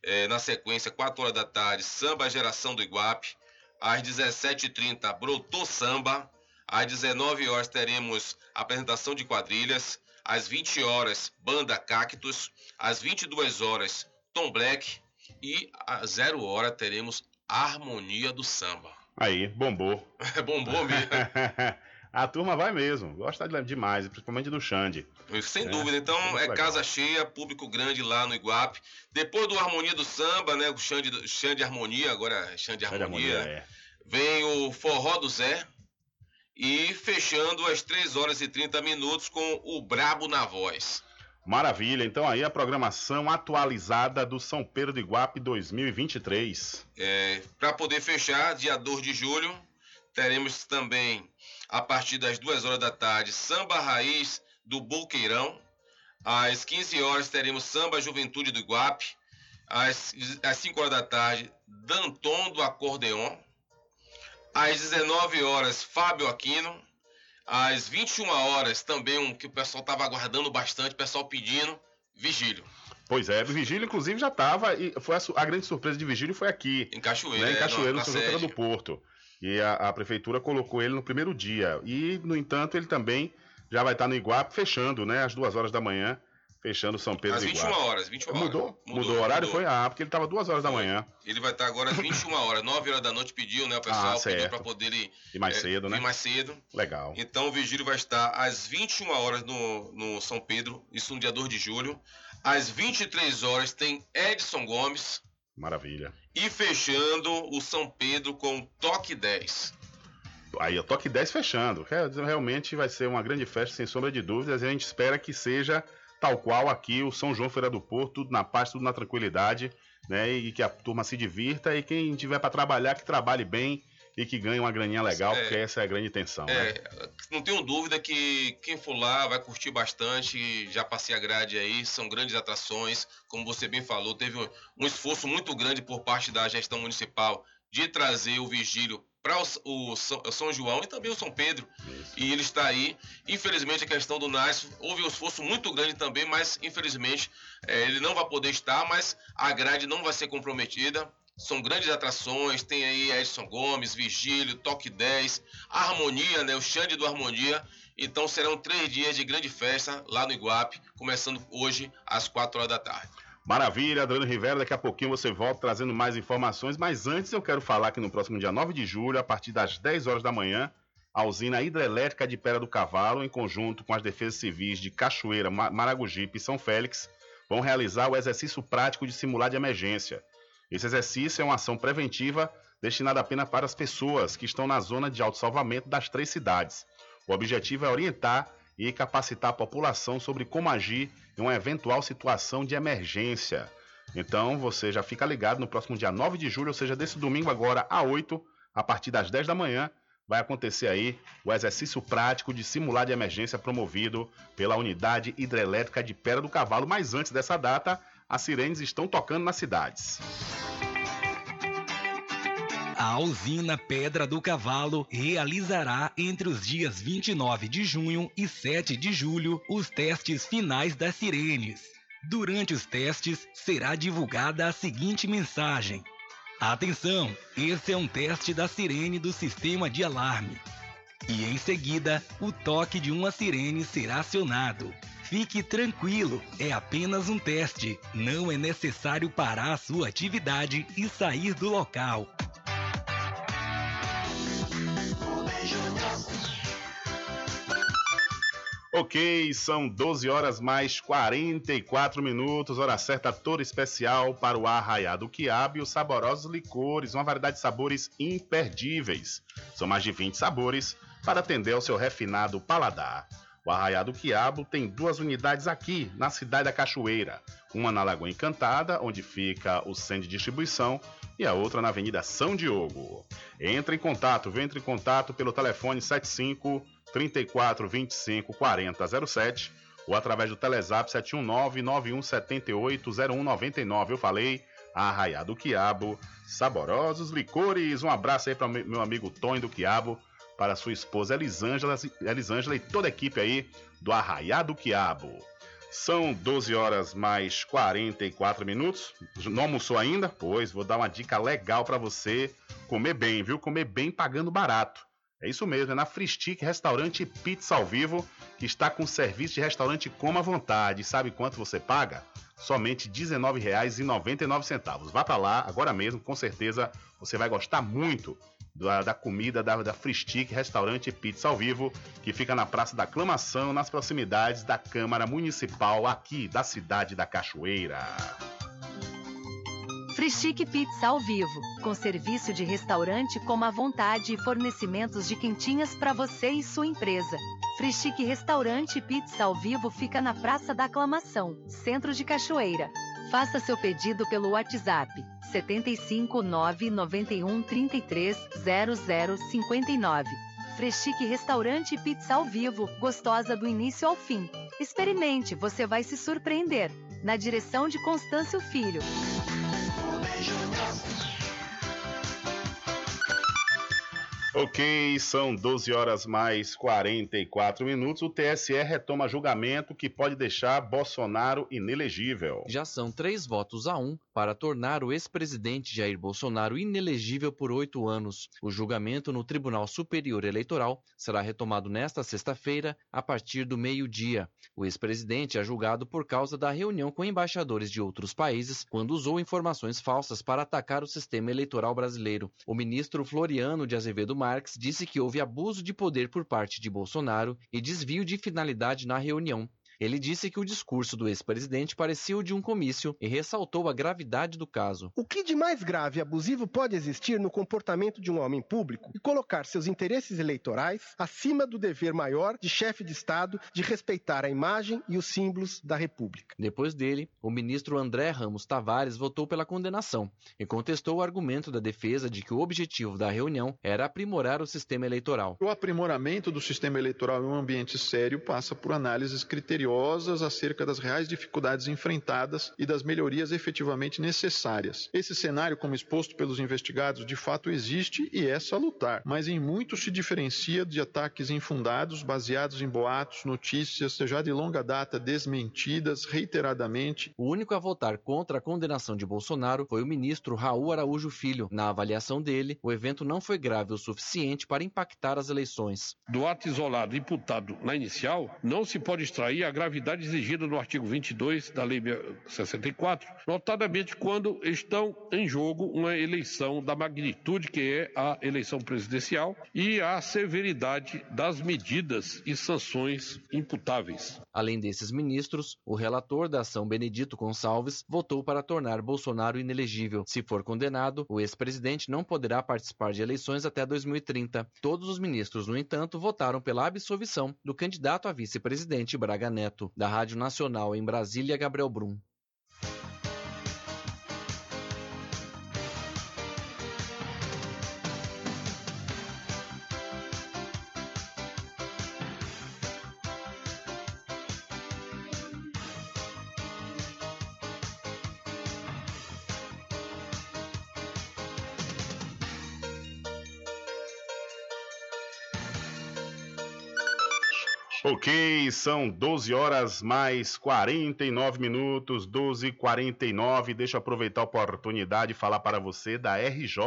[SPEAKER 9] É, na sequência, 4 horas da tarde, samba Geração do Iguape. Às 17h30, Brotou Samba. Às 19 horas teremos apresentação de quadrilhas. Às 20 horas, Banda Cactus. Às 22 horas, Tom Black. E às 0 hora teremos Harmonia do Samba.
[SPEAKER 2] Aí, bombou.
[SPEAKER 9] bombou mesmo.
[SPEAKER 2] A turma vai mesmo, gosta demais, principalmente do Xande.
[SPEAKER 9] Sem é, dúvida, então é casa cheia, público grande lá no Iguape. Depois do Harmonia do Samba, né? O Xande, Xande Harmonia, agora é Xande Harmonia. Harmonia é. Vem o Forró do Zé. E fechando às 3 horas e 30 minutos com o Brabo na Voz.
[SPEAKER 2] Maravilha, então aí a programação atualizada do São Pedro do Iguape 2023.
[SPEAKER 9] É, Para poder fechar, dia 2 de julho, teremos também a partir das 2 horas da tarde, Samba Raiz do Boqueirão. Às 15 horas teremos Samba Juventude do Iguape. Às, às 5 horas da tarde, Danton do Acordeon. Às 19 horas, Fábio Aquino. Às 21 horas, também um que o pessoal estava aguardando bastante, o pessoal pedindo, Vigílio.
[SPEAKER 2] Pois é, Vigílio, inclusive, já estava. E foi a, a, grande surpresa de Vigílio foi aqui.
[SPEAKER 9] Em Cachoeira. Né?
[SPEAKER 2] Em Cachoeira, no São do Porto. E a, a, prefeitura colocou ele no primeiro dia. E, no entanto, ele também já vai estar no Iguape fechando, né? Às duas horas da manhã, fechando São Pedro
[SPEAKER 9] às 21
[SPEAKER 2] Iguape.
[SPEAKER 9] horas, 21
[SPEAKER 2] horas. Mudou? Mudou, mudou o horário? Mudou. Foi? Ah, porque ele estava duas horas da manhã.
[SPEAKER 9] Ele vai estar agora às 21 horas, 9 horas da noite pediu, né? O pessoal ah, pediu para poder ir,
[SPEAKER 2] ir mais é, cedo, né?
[SPEAKER 9] Ir mais cedo.
[SPEAKER 2] Legal.
[SPEAKER 9] Então o vigílio vai estar às 21 horas no, no São Pedro, isso no dia 2 de julho. Às 23 horas tem Edson Gomes.
[SPEAKER 2] Maravilha.
[SPEAKER 9] E fechando o São Pedro com Toque 10.
[SPEAKER 2] Aí o Toque 10 fechando. Realmente vai ser uma grande festa, sem sombra de dúvidas. E a gente espera que seja tal qual aqui o São João Feira do Porto, tudo na paz, tudo na tranquilidade, né? E que a turma se divirta e quem tiver para trabalhar, que trabalhe bem e que ganhe uma graninha legal, é, porque essa é a grande intenção. É,
[SPEAKER 9] né? Não tenho dúvida que quem for lá vai curtir bastante. Já passei a grade aí, são grandes atrações. Como você bem falou, teve um esforço muito grande por parte da gestão municipal de trazer o vigílio para o, o, São João e também o São Pedro. Isso. E ele está aí. Infelizmente, a questão do Nácio, houve um esforço muito grande também, mas infelizmente é, ele não vai poder estar, mas a grade não vai ser comprometida. São grandes atrações, tem aí Edson Gomes, Vigílio, Toque 10, Harmonia, né? O Xande do Harmonia. Então serão três dias de grande festa lá no Iguape, começando hoje às 4 horas da tarde.
[SPEAKER 2] Maravilha, Adriano Rivera, daqui a pouquinho você volta trazendo mais informações, mas antes eu quero falar que no próximo dia 9 de julho, a partir das 10 horas da manhã, a usina hidrelétrica de Pera do Cavalo, em conjunto com as defesas civis de Cachoeira, Maragogipe e São Félix, vão realizar o exercício prático de simular de emergência. Esse exercício é uma ação preventiva destinada apenas para as pessoas que estão na zona de autossalvamento das três cidades. O objetivo é orientar e capacitar a população sobre como agir em uma eventual situação de emergência. Então você já fica ligado no próximo dia 9 de julho, ou seja, desse domingo agora a 8, a partir das 10 da manhã, vai acontecer aí o exercício prático de simular de emergência promovido pela unidade hidrelétrica de Pera do Cavalo. Mas antes dessa data, as sirenes estão tocando nas cidades.
[SPEAKER 10] A usina Pedra do Cavalo realizará entre os dias 29 de junho e 7 de julho os testes finais das sirenes. Durante os testes, será divulgada a seguinte mensagem: Atenção, esse é um teste da sirene do sistema de alarme. E em seguida, o toque de uma sirene será acionado. Fique tranquilo, é apenas um teste. Não é necessário parar a sua atividade e sair do local.
[SPEAKER 2] Ok, são 12 horas mais 44 minutos, hora certa toda especial para o Arraiado Quiabo e os saborosos licores, uma variedade de sabores imperdíveis. São mais de 20 sabores para atender ao seu refinado paladar. O Arraiado Quiabo tem duas unidades aqui, na cidade da Cachoeira. Uma na Lagoa Encantada, onde fica o centro de distribuição, e a outra na Avenida São Diogo. Entre em contato, venha em contato pelo telefone 75 34 25 40 07 ou através do Telezap 719 9178 0199. Eu falei, Arraiá do Quiabo, saborosos licores. Um abraço aí para meu amigo Tony do Quiabo, para sua esposa Elisângela, Elisângela e toda a equipe aí do Arraiá do Quiabo. São 12 horas mais 44 minutos. Não almoçou ainda? Pois vou dar uma dica legal para você comer bem, viu? Comer bem pagando barato. É isso mesmo, é na Fristic Restaurante Pizza ao Vivo, que está com serviço de restaurante Coma à Vontade. Sabe quanto você paga? Somente R$19,99. Vá para lá agora mesmo, com certeza você vai gostar muito da, da comida da, da Fristic Restaurante Pizza ao Vivo, que fica na Praça da Aclamação, nas proximidades da Câmara Municipal aqui da cidade da Cachoeira.
[SPEAKER 4] Frischique Pizza ao vivo, com serviço de restaurante como à vontade e fornecimentos de quentinhas para você e sua empresa. Frischique Restaurante Pizza ao vivo fica na Praça da Aclamação, Centro de Cachoeira. Faça seu pedido pelo WhatsApp 75 991 33 0059. Freschique Restaurante Pizza ao Vivo, gostosa do início ao fim. Experimente, você vai se surpreender. Na direção de Constâncio Filho.
[SPEAKER 2] Ok, são 12 horas mais 44 minutos. O TSE retoma julgamento que pode deixar Bolsonaro inelegível.
[SPEAKER 11] Já são três votos a um para tornar o ex-presidente Jair Bolsonaro inelegível por oito anos. O julgamento no Tribunal Superior Eleitoral será retomado nesta sexta-feira, a partir do meio-dia. O ex-presidente é julgado por causa da reunião com embaixadores de outros países, quando usou informações falsas para atacar o sistema eleitoral brasileiro. O ministro Floriano de Azevedo Marques disse que houve abuso de poder por parte de Bolsonaro e desvio de finalidade na reunião. Ele disse que o discurso do ex-presidente parecia o de um comício e ressaltou a gravidade do caso.
[SPEAKER 12] O que de mais grave e abusivo pode existir no comportamento de um homem público e colocar seus interesses eleitorais acima do dever maior de chefe de Estado de respeitar a imagem e os símbolos da República?
[SPEAKER 11] Depois dele, o ministro André Ramos Tavares votou pela condenação e contestou o argumento da defesa de que o objetivo da reunião era aprimorar o sistema eleitoral.
[SPEAKER 13] O aprimoramento do sistema eleitoral em um ambiente sério passa por análises criteriosas acerca das reais dificuldades enfrentadas e das melhorias efetivamente necessárias. Esse cenário, como exposto pelos investigados, de fato existe e é salutar, mas em muito se diferencia de ataques infundados, baseados em boatos, notícias, já de longa data desmentidas reiteradamente.
[SPEAKER 11] O único a votar contra a condenação de Bolsonaro foi o ministro Raul Araújo Filho. Na avaliação dele, o evento não foi grave o suficiente para impactar as eleições.
[SPEAKER 14] Do ato isolado imputado na inicial, não se pode extrair a gravidade exigida no artigo 22 da Lei 64, notadamente quando estão em jogo uma eleição da magnitude que é a eleição presidencial e a severidade das medidas e sanções imputáveis.
[SPEAKER 11] Além desses ministros, o relator da ação Benedito Gonçalves votou para tornar Bolsonaro inelegível. Se for condenado, o ex-presidente não poderá participar de eleições até 2030. Todos os ministros, no entanto, votaram pela absolvição do candidato a vice-presidente Braga Neto. Neto, da Rádio Nacional em Brasília, Gabriel Brum.
[SPEAKER 2] São 12 horas mais 49 minutos, 12 e 49. Deixa eu aproveitar a oportunidade e falar para você da RJ.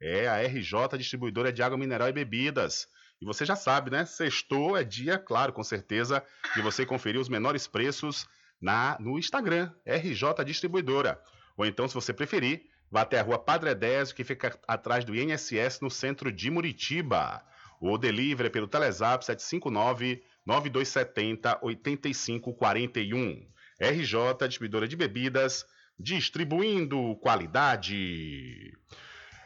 [SPEAKER 2] É, a RJ Distribuidora de Água Mineral e Bebidas. E você já sabe, né? Sextou é dia, claro, com certeza, de você conferir os menores preços na no Instagram, RJ Distribuidora. Ou então, se você preferir, vá até a rua Padre Désio, que fica atrás do INSS, no centro de Muritiba. O delivery é pelo Telezap 759 9270 8541. RJ, distribuidora de bebidas, distribuindo qualidade.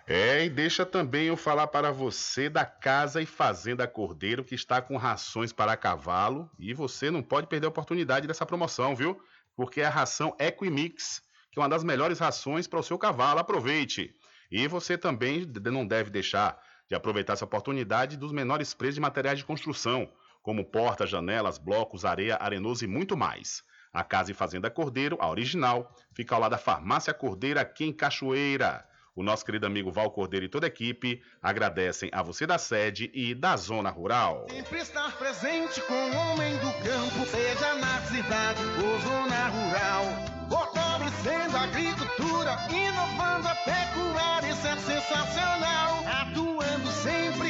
[SPEAKER 2] É, e deixa também eu falar para você da Casa e Fazenda Cordeiro, que está com rações para cavalo. E você não pode perder a oportunidade dessa promoção, viu? Porque é a ração Equimix, que é uma das melhores rações para o seu cavalo. Aproveite! E você também não deve deixar de aproveitar essa oportunidade dos menores preços de materiais de construção como portas, janelas, blocos, areia, arenoso e muito mais. A Casa e Fazenda Cordeiro, a original, fica ao lado da Farmácia Cordeira, aqui em Cachoeira. O nosso querido amigo Val Cordeiro e toda a equipe agradecem a você da sede e da zona rural.
[SPEAKER 15] Sempre estar presente com o homem do campo, seja na cidade ou zona rural. Fortalecendo a agricultura, inovando a pecuária, isso é sensacional. Atuando sempre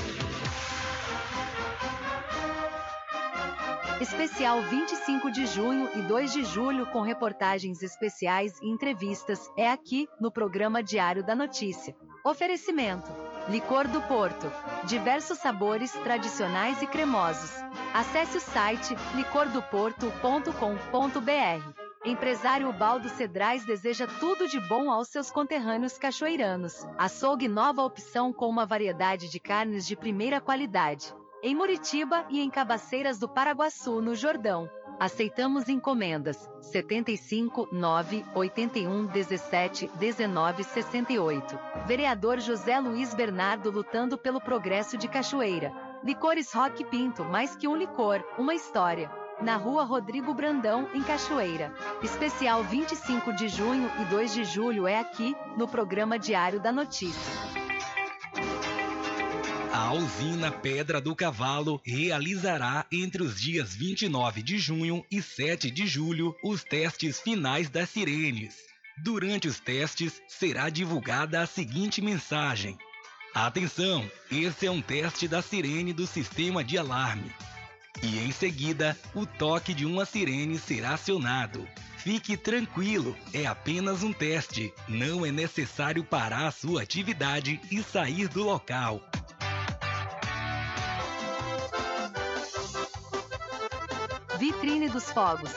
[SPEAKER 4] Especial 25 de junho e 2 de julho com reportagens especiais e entrevistas é aqui no programa Diário da Notícia. Oferecimento: Licor do Porto. Diversos sabores tradicionais e cremosos. Acesse o site licordoporto.com.br. Empresário Baldo Cedrais deseja tudo de bom aos seus conterrâneos cachoeiranos. Açougue nova opção com uma variedade de carnes de primeira qualidade em Muritiba e em Cabaceiras do Paraguaçu, no Jordão. Aceitamos encomendas 75 9 81 17 19 68. Vereador José Luiz Bernardo lutando pelo progresso de Cachoeira. Licores Rock Pinto, mais que um licor, uma história. Na rua Rodrigo Brandão, em Cachoeira. Especial 25 de junho e 2 de julho é aqui, no programa Diário da Notícia.
[SPEAKER 10] A usina Pedra do Cavalo realizará entre os dias 29 de junho e 7 de julho os testes finais das sirenes. Durante os testes, será divulgada a seguinte mensagem: Atenção, esse é um teste da sirene do sistema de alarme. E em seguida, o toque de uma sirene será acionado. Fique tranquilo, é apenas um teste. Não é necessário parar a sua atividade e sair do local.
[SPEAKER 4] Vitrine dos Fogos.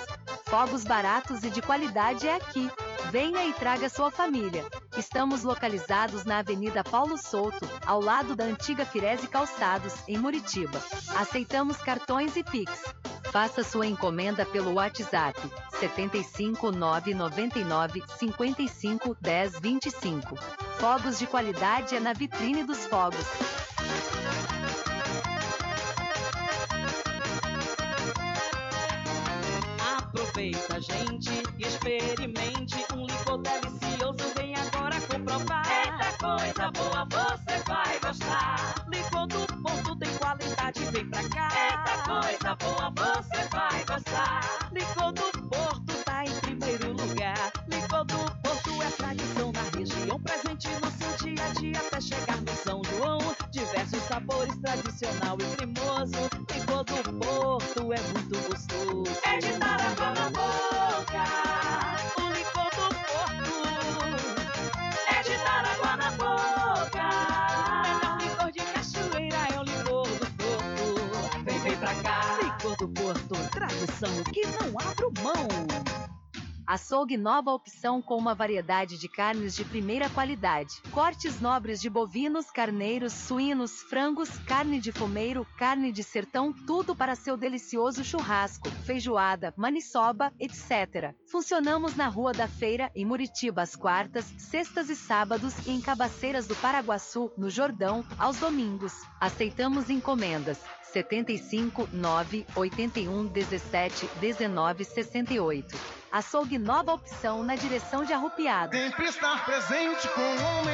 [SPEAKER 4] Fogos baratos e de qualidade é aqui. Venha e traga sua família. Estamos localizados na Avenida Paulo Souto, ao lado da antiga Firese Calçados, em Muritiba. Aceitamos cartões e Pix. Faça sua encomenda pelo WhatsApp 75 999 55 10 25. Fogos de qualidade é na Vitrine dos Fogos.
[SPEAKER 16] Aproveita, gente, experimente um licor delicioso. Vem agora comprovar. Eita coisa boa, você vai gostar. Licor do Porto tem qualidade, vem pra cá. Eita coisa boa, você vai gostar. Licor do Porto tá em primeiro lugar. Licor do Porto é tradição na região, presente no seu dia a dia até chegar no São João. Diversos sabores, tradicional e cremoso. Licor do Porto é muito Tradição que não abro mão.
[SPEAKER 4] Açougue nova opção com uma variedade de carnes de primeira qualidade. Cortes nobres de bovinos, carneiros, suínos, frangos, carne de fumeiro, carne de sertão, tudo para seu delicioso churrasco, feijoada, maniçoba, etc. Funcionamos na Rua da Feira, em Muritiba, às quartas, sextas e sábados e em Cabaceiras do Paraguaçu, no Jordão, aos domingos. Aceitamos encomendas 75 9 81 17 19 68. Açougue Nova Opção na direção de Arrupiado.
[SPEAKER 15] Sempre estar presente com o homem.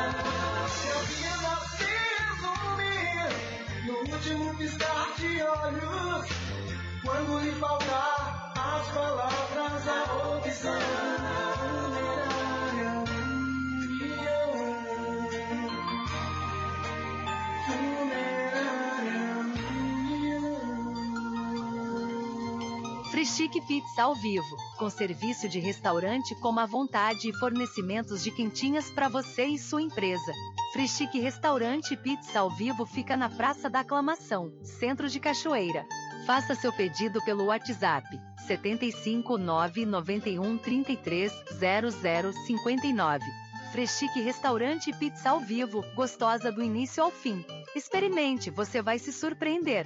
[SPEAKER 15] Último piscar de olhos. Quando lhe faltar as palavras, a opção.
[SPEAKER 4] Frischique Pizza ao vivo, com serviço de restaurante como à vontade e fornecimentos de quentinhas para você e sua empresa. Frischique Restaurante Pizza ao vivo fica na Praça da Aclamação, Centro de Cachoeira. Faça seu pedido pelo WhatsApp 75 991 33 00 59. Freschique Restaurante Pizza ao vivo, gostosa do início ao fim. Experimente, você vai se surpreender.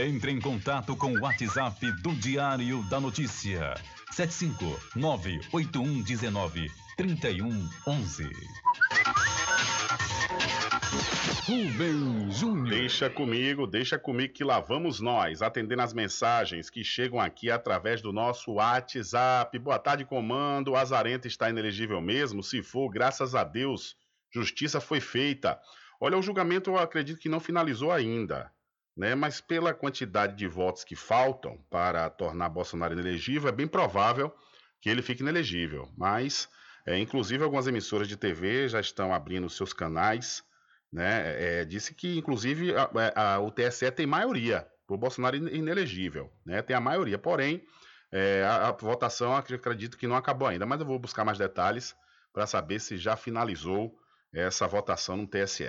[SPEAKER 1] Entre em contato com o WhatsApp do Diário da Notícia. 759-8119-3111. Rubem Júnior.
[SPEAKER 2] Deixa comigo, deixa comigo que lá vamos nós, atendendo as mensagens que chegam aqui através do nosso WhatsApp. Boa tarde, comando. O Azarento está inelegível mesmo? Se for, graças a Deus, justiça foi feita. Olha, o julgamento eu acredito que não finalizou ainda né? Mas pela quantidade de votos que faltam para tornar Bolsonaro inelegível, é bem provável que ele fique inelegível. Mas, é, inclusive, algumas emissoras de TV já estão abrindo seus canais, né? É, disse que, inclusive, a, a, o TSE tem maioria para o Bolsonaro inelegível, né? Tem a maioria, porém, é, a, a votação acredito que não acabou ainda, mas eu vou buscar mais detalhes para saber se já finalizou essa votação no TSE.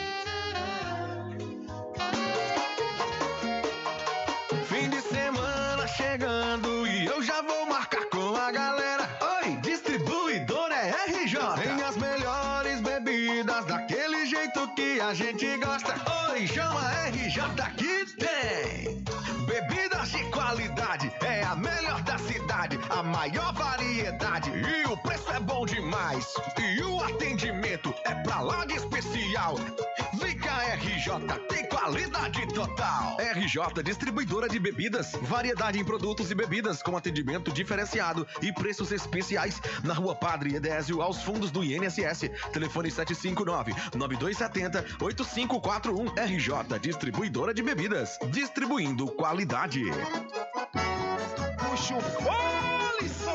[SPEAKER 15] tem. Bebidas de qualidade, é a melhor da cidade, a maior variedade e o preço é bom demais. E o atendimento é pra lá de especial. RJ, tem qualidade total.
[SPEAKER 17] RJ Distribuidora de Bebidas, variedade em produtos e bebidas com atendimento diferenciado e preços especiais na Rua Padre Edésio, aos fundos do INSS. Telefone 759-9270-8541. RJ Distribuidora de Bebidas, distribuindo qualidade.
[SPEAKER 18] Puxa o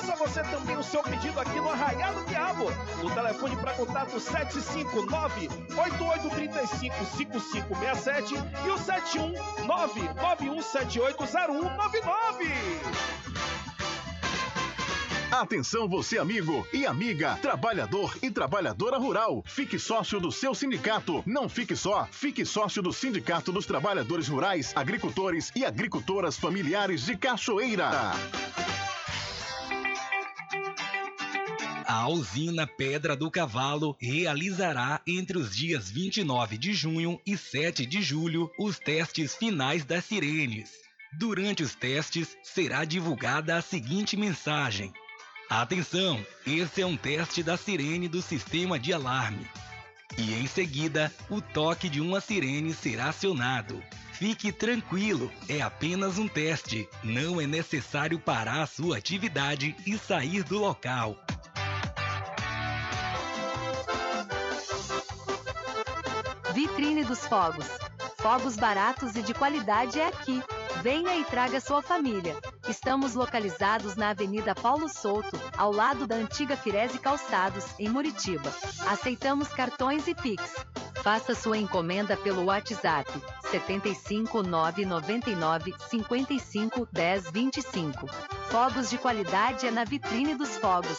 [SPEAKER 18] Faça você também o seu pedido aqui no Arraial do Diabo. O telefone para contato 759-8835-5567 e o 719-9178-0199.
[SPEAKER 19] Atenção você amigo e amiga, trabalhador e trabalhadora rural. Fique sócio do seu sindicato. Não fique só, fique sócio do Sindicato dos Trabalhadores Rurais, Agricultores e Agricultoras Familiares de Cachoeira.
[SPEAKER 10] A usina Pedra do Cavalo realizará entre os dias 29 de junho e 7 de julho os testes finais das sirenes. Durante os testes, será divulgada a seguinte mensagem: Atenção, esse é um teste da sirene do sistema de alarme. E em seguida, o toque de uma sirene será acionado. Fique tranquilo, é apenas um teste. Não é necessário parar sua atividade e sair do local.
[SPEAKER 4] Vitrine dos Fogos. Fogos baratos e de qualidade é aqui. Venha e traga sua família. Estamos localizados na Avenida Paulo Souto, ao lado da antiga Firese Calçados, em Muritiba. Aceitamos cartões e Pix. Faça sua encomenda pelo WhatsApp 75 999 55 10 25. Fogos de qualidade é na Vitrine dos Fogos.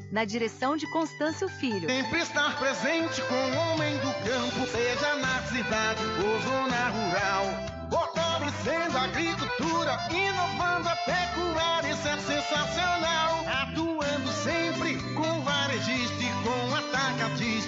[SPEAKER 4] Na direção de Constâncio Filho.
[SPEAKER 15] Sempre estar presente com o homem do campo, seja na cidade ou zona rural. Fortalecendo a agricultura, inovando a pecuária, isso é sensacional. Atuando sempre com varejista e com atacadista,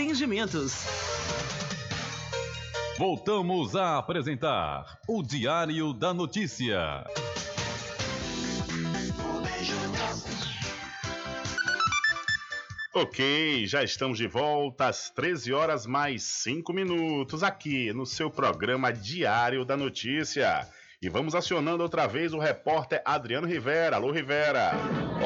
[SPEAKER 8] Empreendimentos.
[SPEAKER 1] Voltamos a apresentar o Diário da Notícia.
[SPEAKER 2] Ok, já estamos de volta às 13 horas mais 5 minutos aqui no seu programa Diário da Notícia. E vamos acionando outra vez o repórter Adriano Rivera. Alô, Rivera.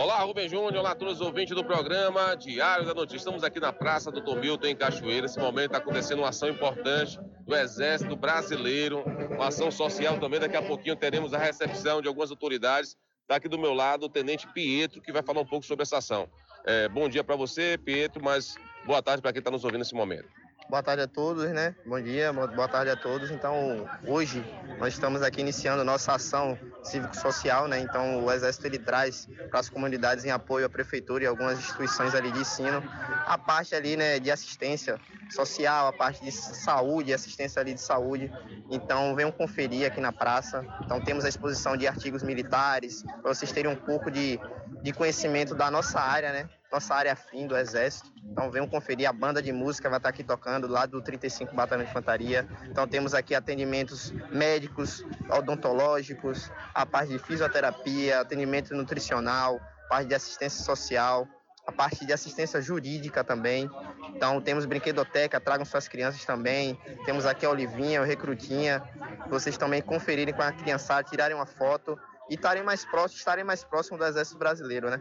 [SPEAKER 9] Olá, Rubem Júnior. Olá todos os ouvintes do programa Diário da Notícia. Estamos aqui na Praça do Milton, em Cachoeira. Nesse momento está acontecendo uma ação importante do Exército Brasileiro, uma ação social também. Daqui a pouquinho teremos a recepção de algumas autoridades. Está aqui do meu lado o Tenente Pietro, que vai falar um pouco sobre essa ação. É, bom dia para você, Pietro, mas boa tarde para quem está nos ouvindo nesse momento.
[SPEAKER 20] Boa tarde a todos, né? Bom dia, boa tarde a todos. Então, hoje nós estamos aqui iniciando nossa ação cívico-social, né? Então, o Exército ele traz para as comunidades em apoio à prefeitura e algumas instituições ali de ensino a parte ali, né, de assistência social, a parte de saúde, assistência ali de saúde. Então, venham conferir aqui na praça. Então, temos a exposição de artigos militares, para vocês terem um pouco de, de conhecimento da nossa área, né? Nossa área fim do Exército. Então venham conferir, a banda de música vai estar aqui tocando lá do 35 Batalhão de Infantaria. Então temos aqui atendimentos médicos, odontológicos, a parte de fisioterapia, atendimento nutricional, parte de assistência social, a parte de assistência jurídica também. Então temos brinquedoteca, tragam suas crianças também. Temos aqui a Olivinha, o Recrutinha, vocês também conferirem com a criançada, tirarem uma foto e estarem mais próximos, estarem mais próximos do Exército Brasileiro, né?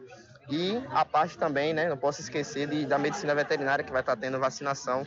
[SPEAKER 20] E a parte também, né, não posso esquecer de, da medicina veterinária, que vai estar tendo vacinação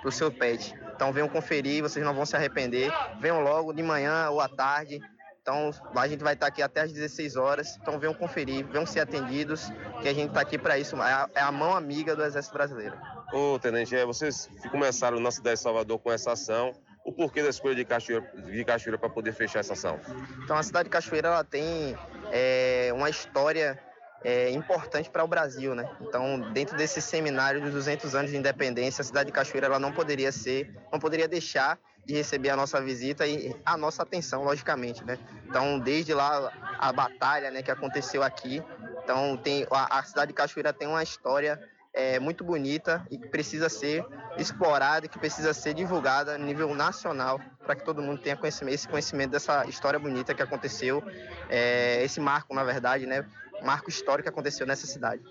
[SPEAKER 20] para o seu pet. Então venham conferir, vocês não vão se arrepender. Venham logo de manhã ou à tarde. Então a gente vai estar aqui até às 16 horas. Então venham conferir, venham ser atendidos, que a gente está aqui para isso. É a, é a, mão amiga do Exército Brasileiro.
[SPEAKER 9] Ô, Tenente, é, vocês começaram na cidade de Salvador com essa ação. O porquê da escolha de Cachoeira, de Cachoeira para poder fechar essa ação?
[SPEAKER 20] Então a cidade de Cachoeira ela tem é, uma história é, importante para o Brasil, né? Então, dentro desse seminário dos 200 anos de independência, a cidade de Cachoeira ela não poderia ser, não poderia deixar de receber a nossa visita e a nossa atenção, logicamente, né? Então, desde lá a batalha, né, que aconteceu aqui, então tem a, a cidade de Cachoeira tem uma história é, muito bonita e que precisa ser explorada que precisa ser divulgada a nível nacional para que todo mundo tenha conhecimento, esse conhecimento dessa história bonita que aconteceu, é, esse marco, na verdade, né, marco histórico que aconteceu nessa cidade.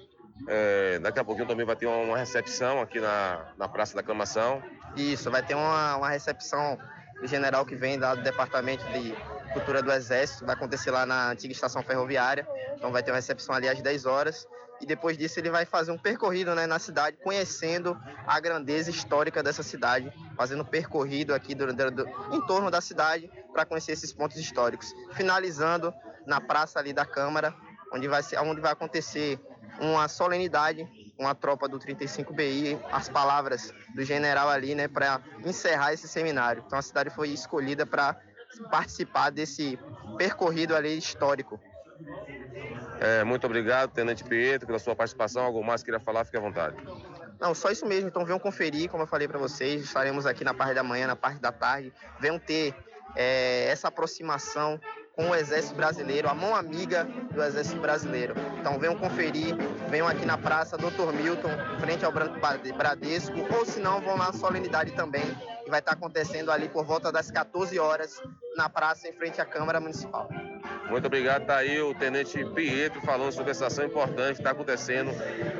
[SPEAKER 9] É, daqui a pouquinho também vai ter uma recepção aqui na, na Praça da Aclamação.
[SPEAKER 20] Isso, vai ter uma, uma recepção do general que vem do Departamento de Cultura do Exército, vai acontecer lá na antiga estação ferroviária, então vai ter uma recepção ali às 10 horas, e depois disso ele vai fazer um percorrido né, na cidade, conhecendo a grandeza histórica dessa cidade, fazendo um percorrido aqui do, do, do, em torno da cidade para conhecer esses pontos históricos. Finalizando na praça ali da Câmara, onde vai, ser, onde vai acontecer uma solenidade com a tropa do 35BI, as palavras do general ali, né, para encerrar esse seminário. Então a cidade foi escolhida para participar desse percorrido ali histórico.
[SPEAKER 9] É, muito obrigado, Tenente Pietro, pela sua participação. Algo mais queria falar, fique à vontade.
[SPEAKER 20] Não, só isso mesmo. Então venham conferir, como eu falei para vocês. Estaremos aqui na parte da manhã, na parte da tarde. Venham ter é, essa aproximação com o Exército Brasileiro, a mão amiga do Exército Brasileiro. Então venham conferir, venham aqui na Praça Dr. Milton, frente ao Branco Bradesco, ou se não, vão lá na Solenidade também, que vai estar acontecendo ali por volta das 14 horas, na praça em frente à Câmara Municipal.
[SPEAKER 9] Muito obrigado. Tá aí o Tenente Pietro falando sobre essa ação importante que está acontecendo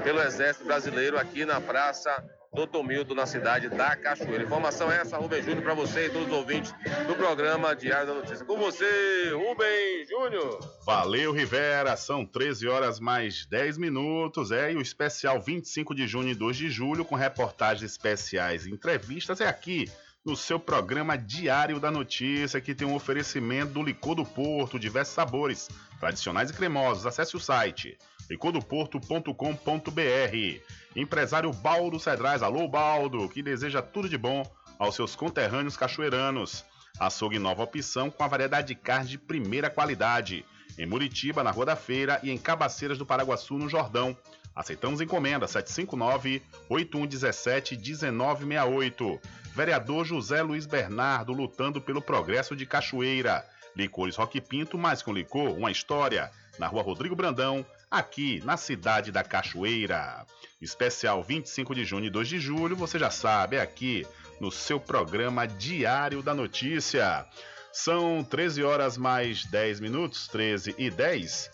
[SPEAKER 9] pelo Exército Brasileiro aqui na Praça Doutor Milton, na cidade da Cachoeira. Informação é essa, Rubem Júnior, para você e todos os ouvintes do programa Diário da Notícia. Com você, Rubem Júnior.
[SPEAKER 2] Valeu, Rivera. São 13 horas mais 10 minutos. É, e o especial 25 de junho e 2 de julho, com reportagens especiais e entrevistas, é aqui no seu programa Diário da Notícia, que tem um oferecimento do Licor do Porto, diversos sabores, tradicionais e cremosos. Acesse o site licordoporto.com.br. Empresário Baldo Cedrais, alô Baldo, que deseja tudo de bom aos seus conterrâneos cachoeiranos. Açougue Nova Opção com a variedade de carne de primeira qualidade. Em Muritiba, na Rua da Feira e em Cabaceiras do Paraguaçu, no Jordão. Aceitamos encomenda 759-8117-1968. Vereador José Luiz Bernardo lutando pelo progresso de Cachoeira. Licores Roque Pinto, mais com licor, uma história. Na Rua Rodrigo Brandão, aqui na cidade da Cachoeira. Especial 25 de junho e 2 de julho, você já sabe, é aqui no seu programa Diário da Notícia. São 13 horas mais 10 minutos, 13 e 10.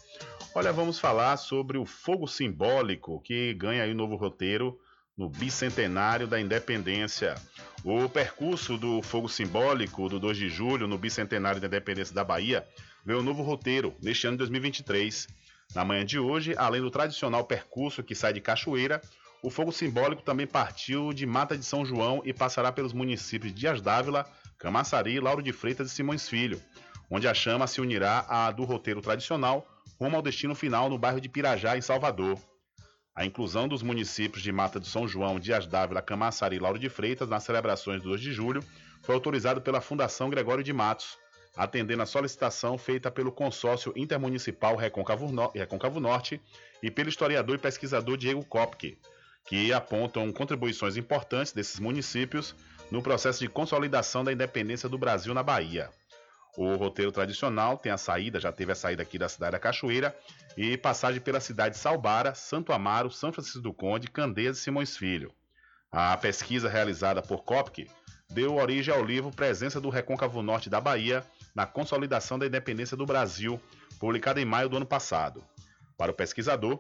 [SPEAKER 2] Olha, vamos falar sobre o fogo simbólico que ganha aí um novo roteiro no bicentenário da independência. O percurso do fogo simbólico do 2 de julho no bicentenário da independência da Bahia ganhou um novo roteiro neste ano de 2023. Na manhã de hoje, além do tradicional percurso que sai de Cachoeira, o fogo simbólico também partiu de Mata de São João e passará pelos municípios de Dias Dávila, Camaçari, Lauro de Freitas e Simões Filho, onde a chama se unirá à do roteiro tradicional rumo ao destino final no bairro de Pirajá, em Salvador. A inclusão dos municípios de Mata de São João, Dias Dávila, Camaçari e Lauro de Freitas nas celebrações do 2 de julho foi autorizado pela Fundação Gregório de Matos, atendendo a solicitação feita pelo Consórcio Intermunicipal Recôncavo, no Recôncavo Norte e pelo historiador e pesquisador Diego Kopke, que apontam contribuições importantes desses municípios no processo de consolidação da independência do Brasil na Bahia. O roteiro tradicional tem a saída, já teve a saída aqui da cidade da Cachoeira e passagem pela cidade de Salbara, Santo Amaro, São Francisco do Conde, Candeias e Simões Filho. A pesquisa realizada por Kopke deu origem ao livro Presença do Recôncavo Norte da Bahia na Consolidação da Independência do Brasil, publicado em maio do ano passado. Para o pesquisador,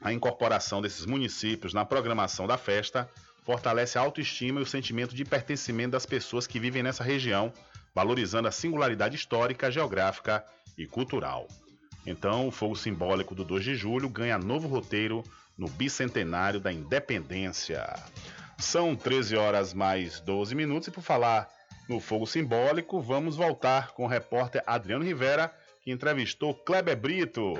[SPEAKER 2] a incorporação desses municípios na programação da festa fortalece a autoestima e o sentimento de pertencimento das pessoas que vivem nessa região, valorizando a singularidade histórica, geográfica e cultural. Então, o fogo simbólico do 2 de julho ganha novo roteiro no bicentenário da independência. São 13 horas mais 12 minutos e por falar no fogo simbólico, vamos voltar com o repórter Adriano Rivera, que entrevistou Kleber Brito.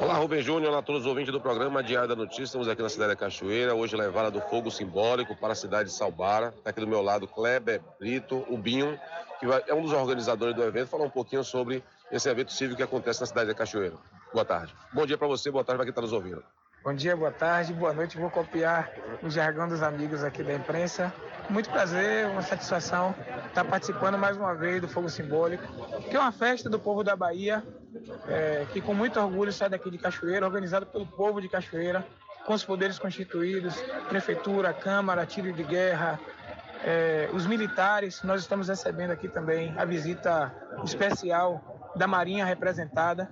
[SPEAKER 21] Olá, Rubem Júnior, olá a todos os ouvintes do programa Diário da Notícia. Estamos aqui na cidade da Cachoeira, hoje levada do fogo simbólico para a cidade de Salbara. Está aqui do meu lado Kleber Brito, o Binho, que é um dos organizadores do evento, falar um pouquinho sobre esse evento cívico que acontece na cidade da Cachoeira. Boa tarde. Bom dia para você, boa tarde para quem está nos ouvindo.
[SPEAKER 22] Bom dia, boa tarde, boa noite. Vou copiar o jargão dos amigos aqui da imprensa. Muito prazer, uma satisfação estar participando mais uma vez do Fogo Simbólico, que é uma festa do povo da Bahia, é, que com muito orgulho sai daqui de Cachoeira, organizado pelo povo de Cachoeira, com os poderes constituídos, prefeitura, câmara, tiro de guerra, é, os militares. Nós estamos recebendo aqui também a visita especial da Marinha representada,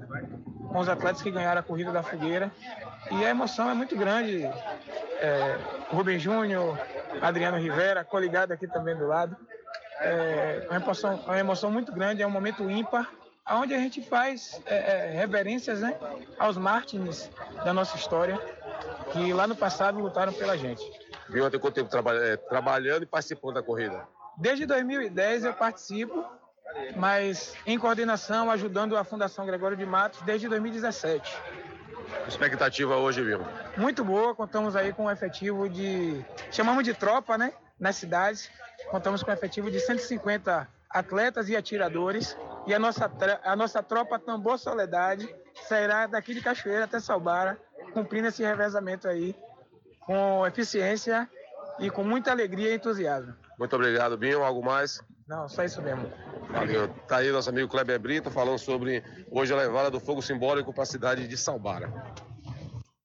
[SPEAKER 22] com os atletas que ganharam a corrida da fogueira. E a emoção é muito grande. É, Rubem Júnior, Adriano Rivera, coligado aqui também do lado. É uma emoção, uma emoção muito grande, é um momento ímpar, onde a gente faz é, é, reverências né, aos mártires da nossa história, que lá no passado lutaram pela gente.
[SPEAKER 21] Viu até quanto tempo trabalha, é, trabalhando e participando da corrida?
[SPEAKER 22] Desde 2010 eu participo, mas em coordenação, ajudando a Fundação Gregório de Matos desde 2017.
[SPEAKER 21] Expectativa hoje, viu?
[SPEAKER 22] Muito boa, contamos aí com um efetivo de. chamamos de tropa, né? Nas cidades. Contamos com um efetivo de 150 atletas e atiradores. E a nossa, a nossa tropa Tambor Soledade sairá daqui de Cachoeira até Salbara, cumprindo esse revezamento aí com eficiência e com muita alegria e entusiasmo.
[SPEAKER 21] Muito obrigado, Binho. Algo mais?
[SPEAKER 22] Não, só isso mesmo.
[SPEAKER 21] Valeu. Tá aí nosso amigo Kleber Brito falando sobre hoje a levada do fogo simbólico para a cidade de Salbara.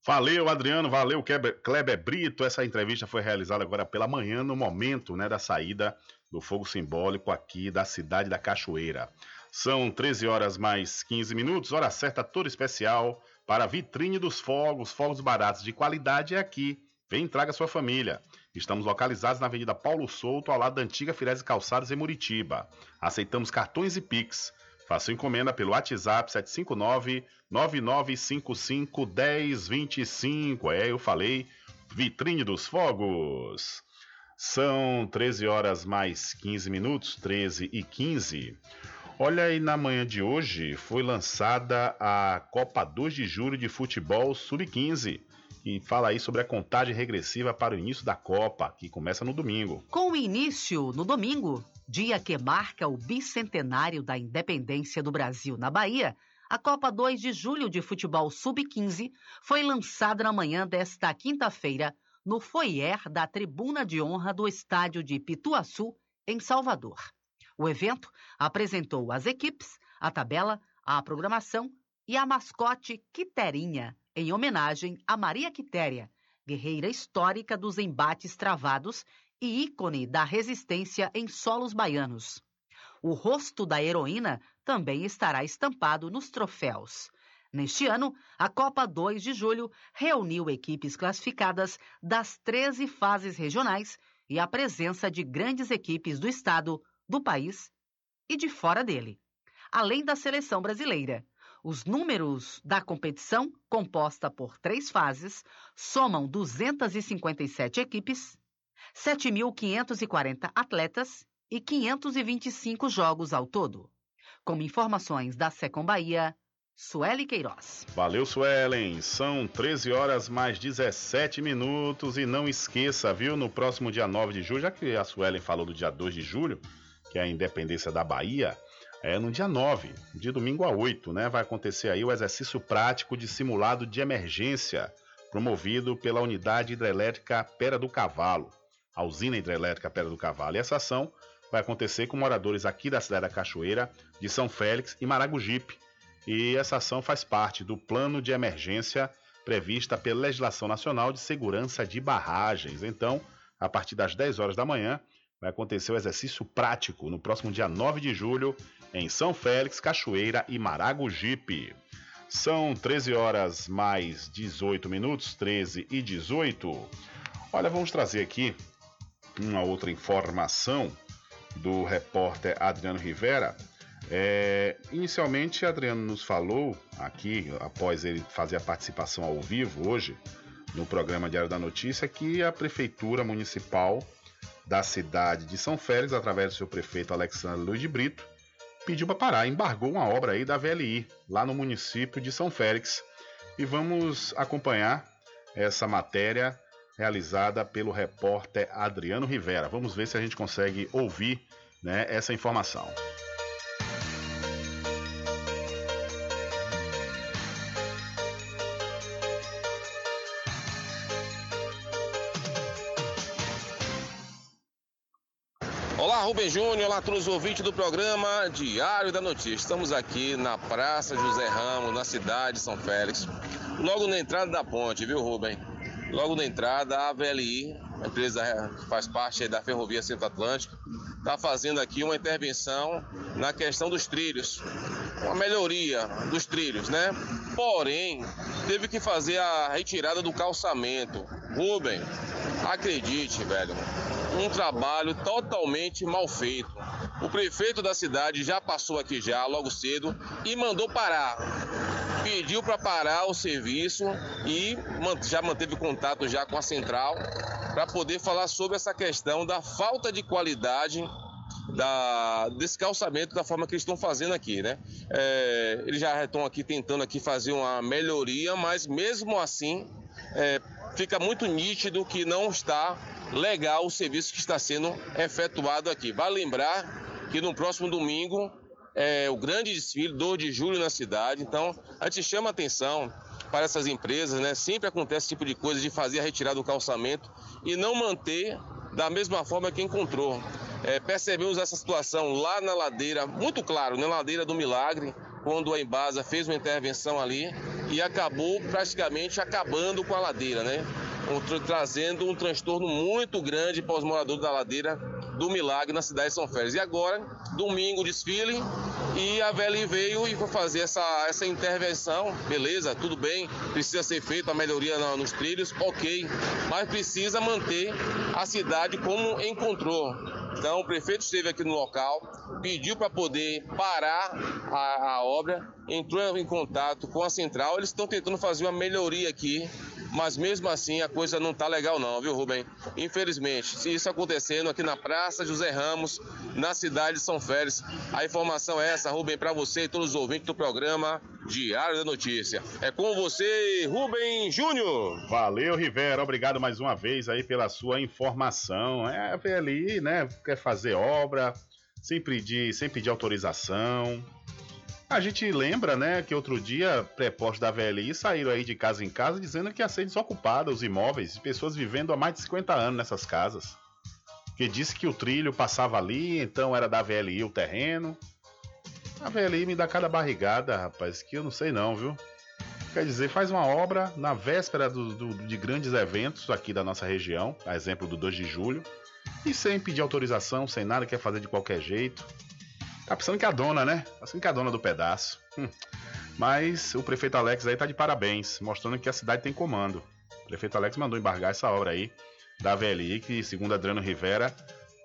[SPEAKER 2] Valeu, Adriano, valeu, Kleber, Kleber Brito. Essa entrevista foi realizada agora pela manhã, no momento né, da saída do fogo simbólico aqui da cidade da Cachoeira. São 13 horas mais 15 minutos, hora certa toda especial para a vitrine dos fogos, fogos baratos de qualidade é aqui. Vem, traga sua família. Estamos localizados na Avenida Paulo Souto, ao lado da antiga Firese Calçados, em Muritiba. Aceitamos cartões e Pix. Faça encomenda pelo WhatsApp 759-9955-1025. É, eu falei, vitrine dos fogos. São 13 horas mais 15 minutos, 13 e 15. Olha aí, na manhã de hoje foi lançada a Copa 2 de Julho de Futebol Sub-15. E fala aí sobre a contagem regressiva para o início da Copa, que começa no domingo.
[SPEAKER 23] Com o início no domingo, dia que marca o bicentenário da independência do Brasil na Bahia, a Copa 2 de Julho de Futebol Sub-15 foi lançada na manhã desta quinta-feira no foyer da Tribuna de Honra do Estádio de Pituaçu, em Salvador. O evento apresentou as equipes, a tabela, a programação e a mascote Quiterinha, em homenagem a Maria Quitéria, guerreira histórica dos embates travados e ícone da resistência em solos baianos. O rosto da heroína também estará estampado nos troféus. Neste ano, a Copa 2 de Julho reuniu equipes classificadas das 13 fases regionais e a presença de grandes equipes do estado, do país e de fora dele, além da seleção brasileira. Os números da competição, composta por três fases, somam 257 equipes, 7.540 atletas e 525 jogos ao todo. Com informações da Secom Bahia, Sueli Queiroz.
[SPEAKER 2] Valeu, Suelen. São 13 horas mais 17 minutos. E não esqueça, viu, no próximo dia 9 de julho, já que a Suelen falou do dia 2 de julho, que é a independência da Bahia, é no dia 9, de domingo a 8, né? Vai acontecer aí o exercício prático de simulado de emergência, promovido pela Unidade Hidrelétrica Pera do Cavalo, a usina hidrelétrica Pera do Cavalo. E essa ação vai acontecer com moradores aqui da cidade da Cachoeira, de São Félix e Maragogipe. E essa ação faz parte do plano de emergência prevista pela legislação nacional de segurança de barragens. Então, a partir das 10 horas da manhã, vai acontecer o exercício prático no próximo dia 9 de julho em São Félix, Cachoeira e Maragogipe. São 13 horas mais 18 minutos, 13 e 18. Olha, vamos trazer aqui uma outra informação do repórter Adriano Rivera. É, inicialmente, Adriano nos falou aqui, após ele fazer a participação ao vivo hoje no programa Diário da Notícia, que a Prefeitura Municipal da cidade de São Félix, através do seu prefeito Alexandre Luiz de Brito, pediu para parar, embargou uma obra aí da VLI, lá no município de São Félix. E vamos acompanhar essa matéria realizada pelo repórter Adriano Rivera. Vamos ver se a gente consegue ouvir né, essa informação.
[SPEAKER 9] Rubem Júnior, olá a todos os ouvintes do programa Diário da Notícia. Estamos aqui na Praça José Ramos, na cidade de São Félix, logo na entrada da ponte, viu, Rubem? Logo na entrada, a AVLI, a empresa que faz parte da Ferrovia Centro Atlântico, está fazendo aqui uma intervenção na questão dos trilhos, uma melhoria dos trilhos, né? Porém, teve que fazer a retirada do calçamento. Rubem, acredite, velho, um trabalho totalmente mal feito. O prefeito da cidade já passou aqui já logo cedo e mandou parar. Pediu para parar o serviço e já manteve contato já com a central para poder falar sobre essa questão da falta de qualidade da, desse calçamento da forma que eles estão fazendo aqui, né? É, eles já estão aqui tentando aqui fazer uma melhoria, mas mesmo assim é, fica muito nítido que não está legal o serviço que está sendo efetuado aqui. Vale lembrar que no próximo domingo é o grande desfile 2 de julho na cidade, então a gente chama atenção para essas empresas, né? Sempre acontece esse tipo de coisa de fazer a retirada do calçamento e não manter da mesma forma que encontrou. É, percebemos essa situação lá na ladeira, muito claro, na ladeira do Milagre, quando a Embasa fez uma intervenção ali e acabou praticamente acabando com a ladeira, né? Trazendo um transtorno muito grande para os moradores da ladeira do Milagre na cidade de São Félix. E agora, domingo, desfile e a VLI veio e foi fazer essa, essa intervenção, beleza, tudo bem, precisa ser feita a melhoria nos trilhos, ok, mas precisa manter a cidade como encontrou. Então o prefeito esteve aqui no local, pediu para poder parar a, a obra, entrou em contato com a central, eles estão tentando fazer uma melhoria aqui
[SPEAKER 21] mas mesmo assim a coisa não tá legal não, viu, Rubem? Infelizmente, se isso acontecendo aqui na Praça José Ramos, na cidade de São Félix, a informação é essa, Rubem, para você e todos os ouvintes do programa Diário da Notícia. É com você, Rubem Júnior.
[SPEAKER 2] Valeu, Rivera. Obrigado mais uma vez aí pela sua informação. É, a VLI, né, quer fazer obra, sem pedir, sem pedir autorização. A gente lembra, né, que outro dia, prepostos da VLI saíram aí de casa em casa dizendo que ia ser desocupada os imóveis, pessoas vivendo há mais de 50 anos nessas casas. Que disse que o trilho passava ali, então era da VLI o terreno. A VLI me dá cada barrigada, rapaz, que eu não sei não, viu? Quer dizer, faz uma obra na véspera do, do, de grandes eventos aqui da nossa região, a exemplo do 2 de julho, e sem pedir autorização, sem nada, quer fazer de qualquer jeito. Tá pensando que é a dona, né? Tá pensando que é a dona do pedaço. Hum. Mas o prefeito Alex aí tá de parabéns, mostrando que a cidade tem comando. O prefeito Alex mandou embargar essa obra aí da VLI, que, segundo Adriano Rivera,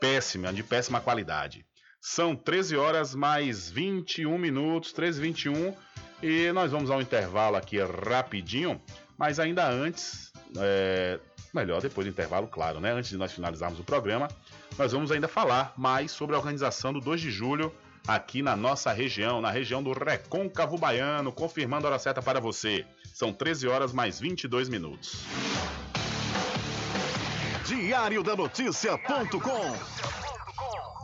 [SPEAKER 2] péssima, de péssima qualidade. São 13 horas mais 21 minutos, 13 e 21, e nós vamos ao intervalo aqui rapidinho, mas ainda antes, é, melhor depois do intervalo, claro, né? Antes de nós finalizarmos o programa, nós vamos ainda falar mais sobre a organização do 2 de julho aqui na nossa região, na região do Recôncavo Baiano, confirmando a hora certa para você. São 13 horas mais 22 minutos.
[SPEAKER 19] Diário da Notícia.com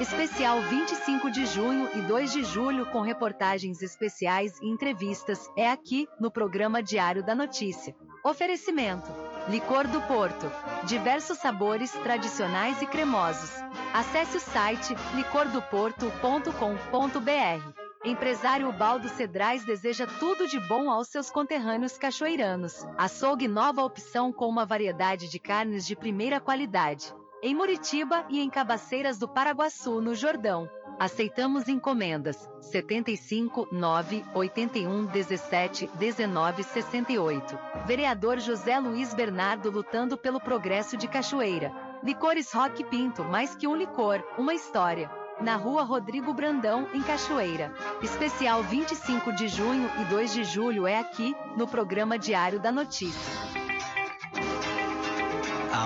[SPEAKER 4] Especial 25 de junho e 2 de julho com reportagens especiais e entrevistas é aqui no programa Diário da Notícia. Oferecimento: Licor do Porto, diversos sabores tradicionais e cremosos. Acesse o site licordoporto.com.br. Empresário Baldo Cedrais deseja tudo de bom aos seus conterrâneos cachoeiranos. Açougue nova opção com uma variedade de carnes de primeira qualidade em Muritiba e em Cabaceiras do Paraguaçu, no Jordão. Aceitamos encomendas 75 9 81 17 19 68. Vereador José Luiz Bernardo lutando pelo progresso de Cachoeira. Licores Rock Pinto, mais que um licor, uma história. Na rua Rodrigo Brandão, em Cachoeira. Especial 25 de junho e 2 de julho é aqui, no programa Diário da Notícia.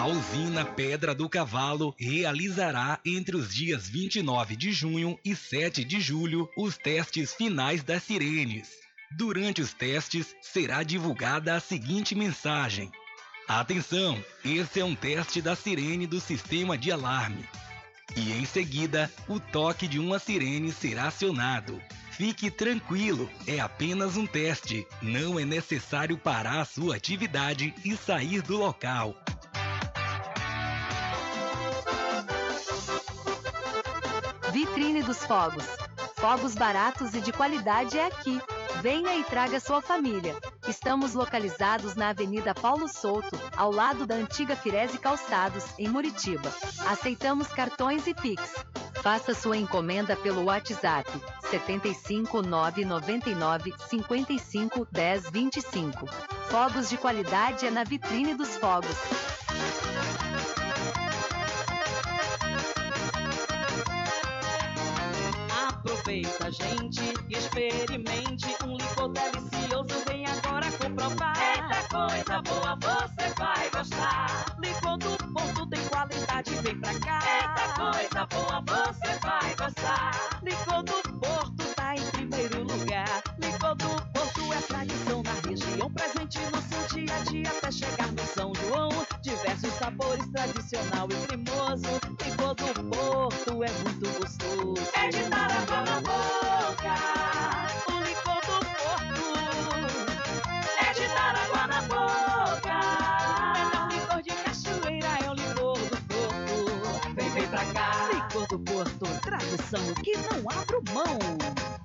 [SPEAKER 10] A usina Pedra do Cavalo realizará entre os dias 29 de junho e 7 de julho os testes finais das sirenes. Durante os testes, será divulgada a seguinte mensagem: Atenção, esse é um teste da sirene do sistema de alarme. E em seguida, o toque de uma sirene será acionado. Fique tranquilo, é apenas um teste. Não é necessário parar a sua atividade e sair do local.
[SPEAKER 4] Vitrine dos Fogos. Fogos baratos e de qualidade é aqui. Venha e traga sua família. Estamos localizados na Avenida Paulo Souto, ao lado da antiga Firese Calçados, em Muritiba. Aceitamos cartões e Pix. Faça sua encomenda pelo WhatsApp 75 999 55 10 25. Fogos de qualidade é na Vitrine dos Fogos.
[SPEAKER 16] Aproveita, gente, experimente um licor delicioso. Vem agora comprovar. Eita coisa boa, você vai gostar. Licor do Porto tem qualidade, vem pra cá. Eita coisa boa, você vai gostar. Licor do Porto tá em primeiro lugar. Licor do Porto é tradição na região, presente no seu dia a dia até chegar no São Diversos sabores, tradicional e cremoso. Licor do Porto é muito gostoso. É de água na boca. O licor do Porto é de dar água na boca. Melhor licor de cachoeira é o licor do Porto. Vem, vem pra cá. Licor do Porto, tradição que não abro mão.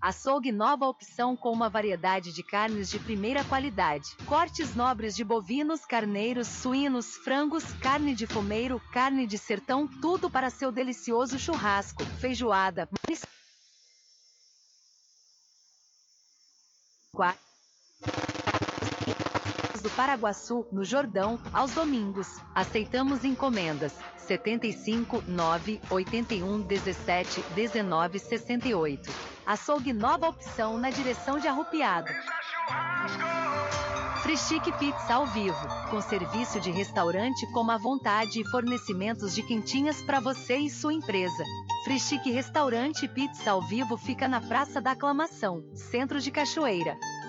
[SPEAKER 4] Açougue nova opção com uma variedade de carnes de primeira qualidade. Cortes nobres de bovinos, carneiros, suínos, frangos, carne de fumeiro, carne de sertão, tudo para seu delicioso churrasco, feijoada, manis... do Paraguaçu, no Jordão, aos domingos. Aceitamos encomendas. 75 9 81 17 19 68. Açougue nova opção na direção de Arrupiado. Frischique Pizza ao vivo, com serviço de restaurante com a vontade e fornecimentos de quentinhas para você e sua empresa. Frischique Restaurante Pizza ao vivo fica na Praça da Aclamação, Centro de Cachoeira.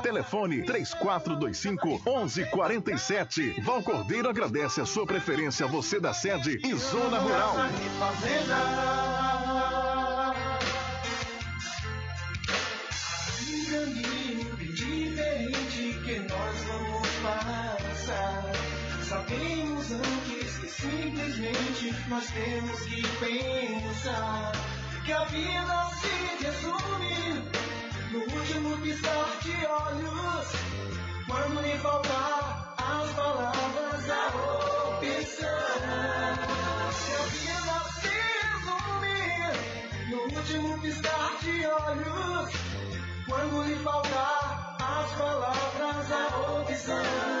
[SPEAKER 19] Telefone 3425 1147. Val Cordeiro agradece a sua preferência, você da sede e Zona Rural.
[SPEAKER 15] Sabemos antes que simplesmente nós temos que pensar que a vida se resume no último piscar de olhos. Quando lhe faltar as palavras, a opção. Que a vida se resume no último piscar de olhos. Quando lhe faltar as palavras, a opção.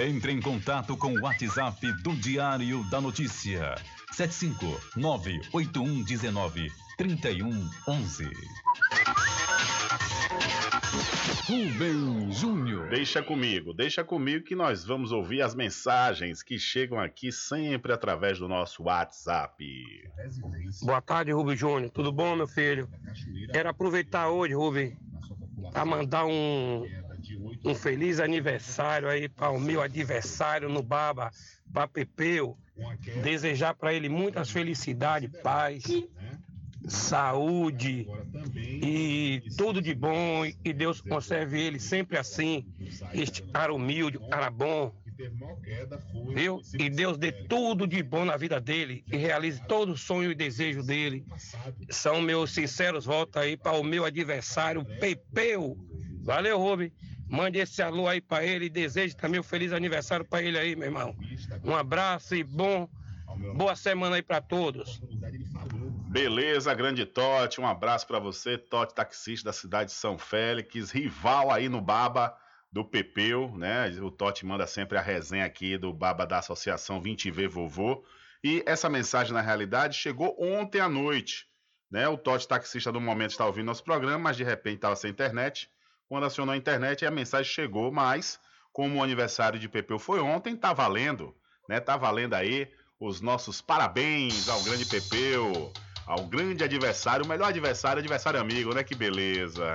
[SPEAKER 1] Entre em contato com o WhatsApp do Diário da Notícia. 759-8119-3111. Rubem Júnior.
[SPEAKER 2] Deixa comigo, deixa comigo que nós vamos ouvir as mensagens que chegam aqui sempre através do nosso WhatsApp.
[SPEAKER 24] Boa tarde, Rubem Júnior. Tudo bom, meu filho? Quero aproveitar hoje, Rubem, para mandar um, um feliz aniversário aí para o meu adversário no Baba, para Pepeu. Desejar para ele muitas felicidades, paz, saúde e tudo de bom. E Deus conserve ele sempre assim. Este cara humilde, cara bom. Viu? E Deus dê tudo de bom na vida dele e realize todo o sonho e desejo dele. São meus sinceros votos aí para o meu adversário, Pepeu. Valeu, Rubem. Mande esse alô aí para ele e deseje também um feliz aniversário para ele aí, meu irmão. Um abraço e bom, boa semana aí para todos.
[SPEAKER 2] Beleza, grande Totti, um abraço para você, Totti, taxista da cidade de São Félix, rival aí no Baba do Pepeu, né? O Totti manda sempre a resenha aqui do Baba da Associação 20V Vovô. E essa mensagem, na realidade, chegou ontem à noite. Né? O Totti, taxista do momento, está ouvindo nosso programa, mas de repente estava sem internet. Quando acionou a internet, a mensagem chegou, mas
[SPEAKER 25] como o aniversário de Pepeu foi ontem, tá valendo, né? Tá valendo aí os nossos parabéns ao grande Pepeu, ao grande adversário, o melhor adversário, adversário amigo, né? Que beleza.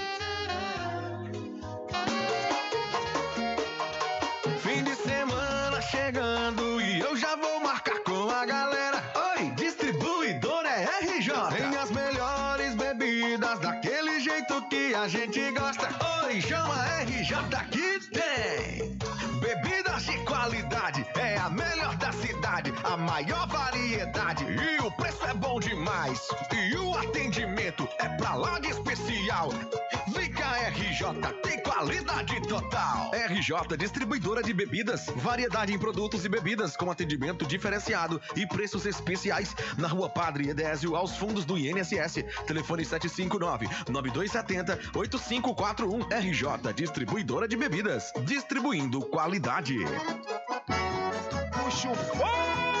[SPEAKER 17] a gente gosta. Oi, chama RJ que tem. Bebidas de qualidade, é a melhor da cidade, a maior variedade e o preço é bom demais. E o atendimento é pra lá de especial. RJ, tem qualidade total. RJ Distribuidora de Bebidas, variedade em produtos e bebidas com atendimento diferenciado e preços especiais na Rua Padre Edésio, aos fundos do INSS. Telefone 759-9270-8541. RJ Distribuidora de Bebidas, distribuindo qualidade.
[SPEAKER 19] Puxa o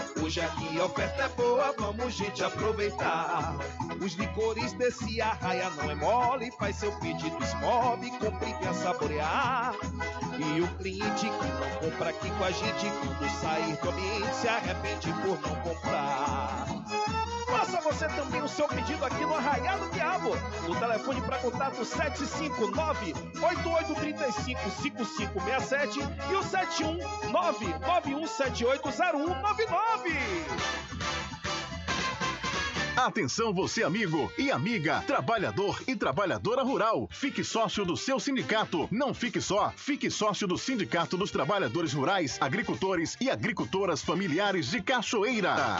[SPEAKER 18] Hoje aqui a oferta é boa, vamos, gente, aproveitar. Os licores desse arraia não é mole, faz seu pedido esmobe, compre venha saborear. E o cliente que não compra aqui com a gente, quando sair do ambiente, se arrepende por não comprar.
[SPEAKER 19] Faça você também o seu pedido aqui no Arraial do Diabo. O telefone para contato 759-8835-5567 e o 719-9178-0199. Atenção você amigo e amiga, trabalhador e trabalhadora rural. Fique sócio do seu sindicato. Não fique só, fique sócio do Sindicato dos Trabalhadores Rurais, Agricultores e Agricultoras Familiares de Cachoeira.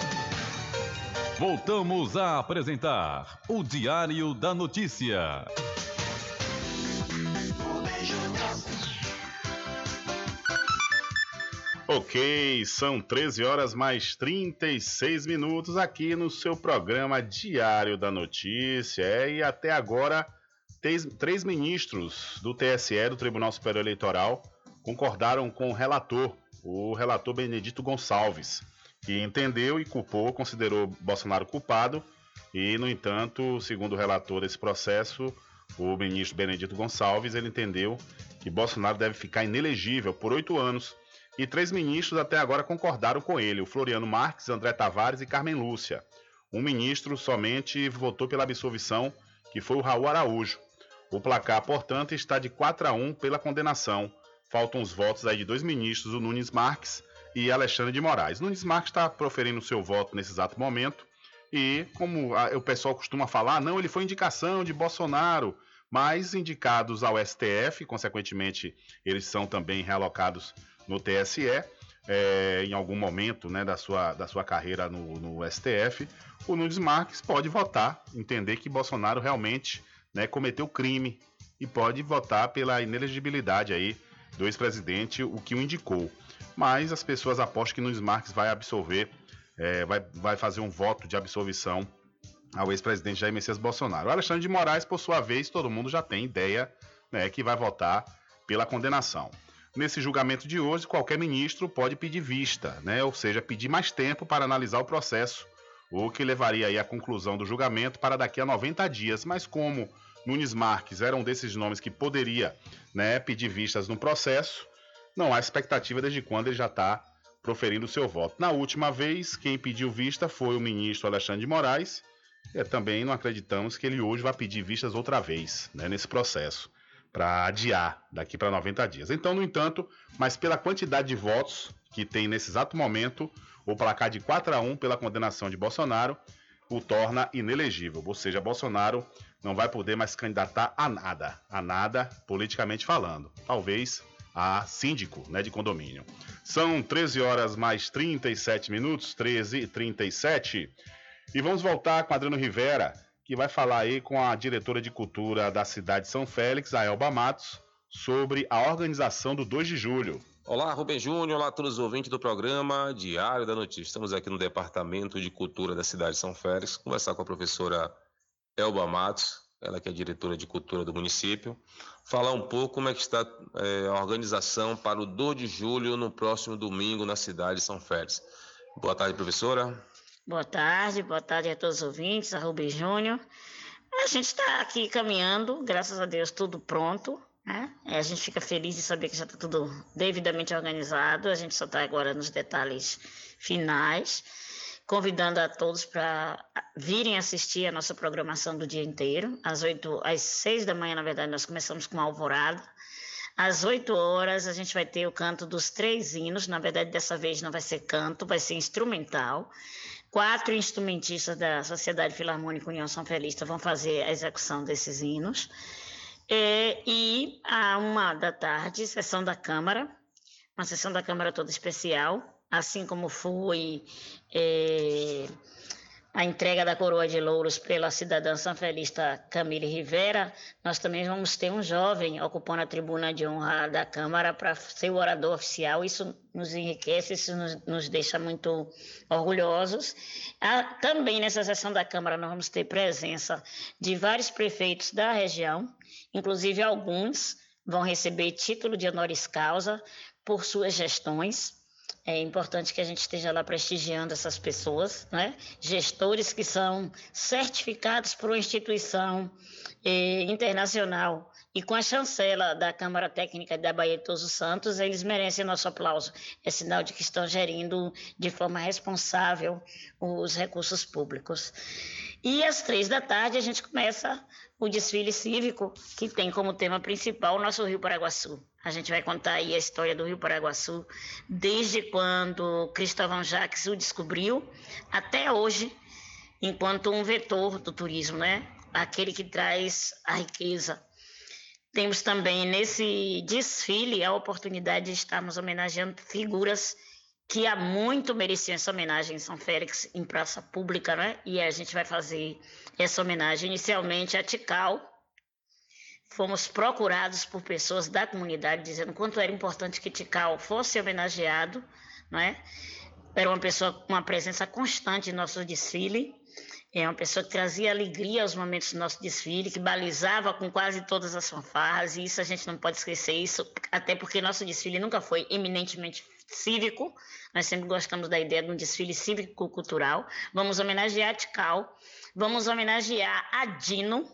[SPEAKER 1] Voltamos a apresentar o Diário da Notícia.
[SPEAKER 2] Ok, são 13 horas mais 36 minutos aqui no seu programa Diário da Notícia. É, e até agora, três, três ministros do TSE, do Tribunal Superior Eleitoral, concordaram com o relator, o relator Benedito Gonçalves, que entendeu e culpou, considerou Bolsonaro culpado. E, no entanto, segundo o relator desse processo, o ministro Benedito Gonçalves, ele entendeu que Bolsonaro deve ficar inelegível por oito anos e três ministros até agora concordaram com ele: o Floriano Marques, André Tavares e Carmen Lúcia. Um ministro somente votou pela absolvição, que foi o Raul Araújo. O placar, portanto, está de 4 a 1 pela condenação. Faltam os votos aí de dois ministros, o Nunes Marques e Alexandre de Moraes. Nunes Marques está proferindo seu voto nesse exato momento. E, como o pessoal costuma falar, não, ele foi indicação de Bolsonaro, mas indicados ao STF, consequentemente, eles são também realocados no TSE, é, em algum momento né, da, sua, da sua carreira no, no STF, o Nunes Marques pode votar, entender que Bolsonaro realmente né, cometeu crime e pode votar pela inelegibilidade aí do ex-presidente, o que o indicou. Mas as pessoas apostam que Nunes Marques vai absolver, é, vai, vai fazer um voto de absolvição ao ex-presidente Jair Messias Bolsonaro. O Alexandre de Moraes, por sua vez, todo mundo já tem ideia né, que vai votar pela condenação. Nesse julgamento de hoje, qualquer ministro pode pedir vista, né? ou seja, pedir mais tempo para analisar o processo, o que levaria aí à conclusão do julgamento para daqui a 90 dias. Mas como Nunes Marques era um desses nomes que poderia né, pedir vistas no processo, não há expectativa desde quando ele já está proferindo o seu voto. Na última vez, quem pediu vista foi o ministro Alexandre de Moraes. E também não acreditamos que ele hoje vai pedir vistas outra vez né, nesse processo para adiar daqui para 90 dias. Então, no entanto, mas pela quantidade de votos que tem nesse exato momento, o placar de 4 a 1 pela condenação de Bolsonaro o torna inelegível. Ou seja, Bolsonaro não vai poder mais candidatar a nada, a nada politicamente falando. Talvez a síndico né, de condomínio. São 13 horas mais 37 minutos, 13 e 37. E vamos voltar com Adriano Rivera que vai falar aí com a diretora de cultura da cidade de São Félix, a Elba Matos, sobre a organização do 2 de julho.
[SPEAKER 21] Olá, Rubem Júnior, olá a todos os ouvintes do programa Diário da Notícia. Estamos aqui no Departamento de Cultura da cidade de São Félix, conversar com a professora Elba Matos, ela que é diretora de cultura do município, falar um pouco como é que está é, a organização para o 2 de julho, no próximo domingo, na cidade de São Félix. Boa tarde, professora.
[SPEAKER 26] Boa tarde, boa tarde a todos os ouvintes, a Rubi Júnior. A gente está aqui caminhando, graças a Deus, tudo pronto. Né? A gente fica feliz de saber que já está tudo devidamente organizado. A gente só está agora nos detalhes finais, convidando a todos para virem assistir a nossa programação do dia inteiro. Às oito, às seis da manhã, na verdade, nós começamos com uma alvorada. Às 8 horas, a gente vai ter o canto dos três hinos. Na verdade, dessa vez não vai ser canto, vai ser instrumental. Quatro instrumentistas da Sociedade Filarmônica União São Felista vão fazer a execução desses hinos. É, e a uma da tarde, sessão da Câmara, uma sessão da Câmara toda especial, assim como foi é, a entrega da coroa de louros pela cidadã sanfelista Camille Rivera, nós também vamos ter um jovem ocupando a tribuna de honra da Câmara para ser o orador oficial. Isso nos enriquece, isso nos, nos deixa muito orgulhosos. Ah, também nessa sessão da Câmara nós vamos ter presença de vários prefeitos da região, inclusive alguns vão receber título de honoris causa por suas gestões É importante que a gente esteja lá prestigiando essas pessoas, né? Gestores que são certificados por uma instituição eh, internacional e com a chancela da Câmara Técnica da Bahia de Todos os Santos, eles merecem nosso aplauso. É sinal de que estão gerindo de forma responsável os recursos públicos. E às três da tarde a gente começa o desfile cívico, que tem como tema principal o nosso Rio Paraguaçu. A gente vai contar aí a história do Rio Paraguaçu, desde quando Cristóvão Jacques o descobriu até hoje, enquanto um vetor do turismo, né? Aquele que traz a riqueza. Temos também nesse desfile a oportunidade de estarmos homenageando figuras que há muito mereciam essa homenagem em São Félix, em praça pública, né? E a gente vai fazer essa homenagem. Inicialmente a Tical, fomos procurados por pessoas da comunidade dizendo quanto era importante que Tical fosse homenageado, não é? Era uma pessoa com uma presença constante em nosso desfile, é uma pessoa que trazia alegria aos momentos do nosso desfile, que balizava com quase todas as fanfarras, e isso a gente não pode esquecer. Isso, até porque nosso desfile nunca foi eminentemente cívico, nós sempre gostamos da ideia de um desfile cívico-cultural. Vamos homenagear a Tical, vamos homenagear a Dino,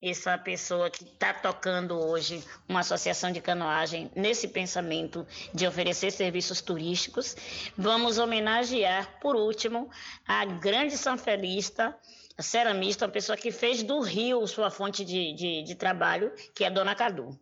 [SPEAKER 26] essa pessoa que está tocando hoje uma associação de canoagem nesse pensamento de oferecer serviços turísticos. Vamos homenagear, por último, a grande sanfelista, a ceramista, uma pessoa que fez do Rio sua fonte de, de, de trabalho, que é a Dona Cadu.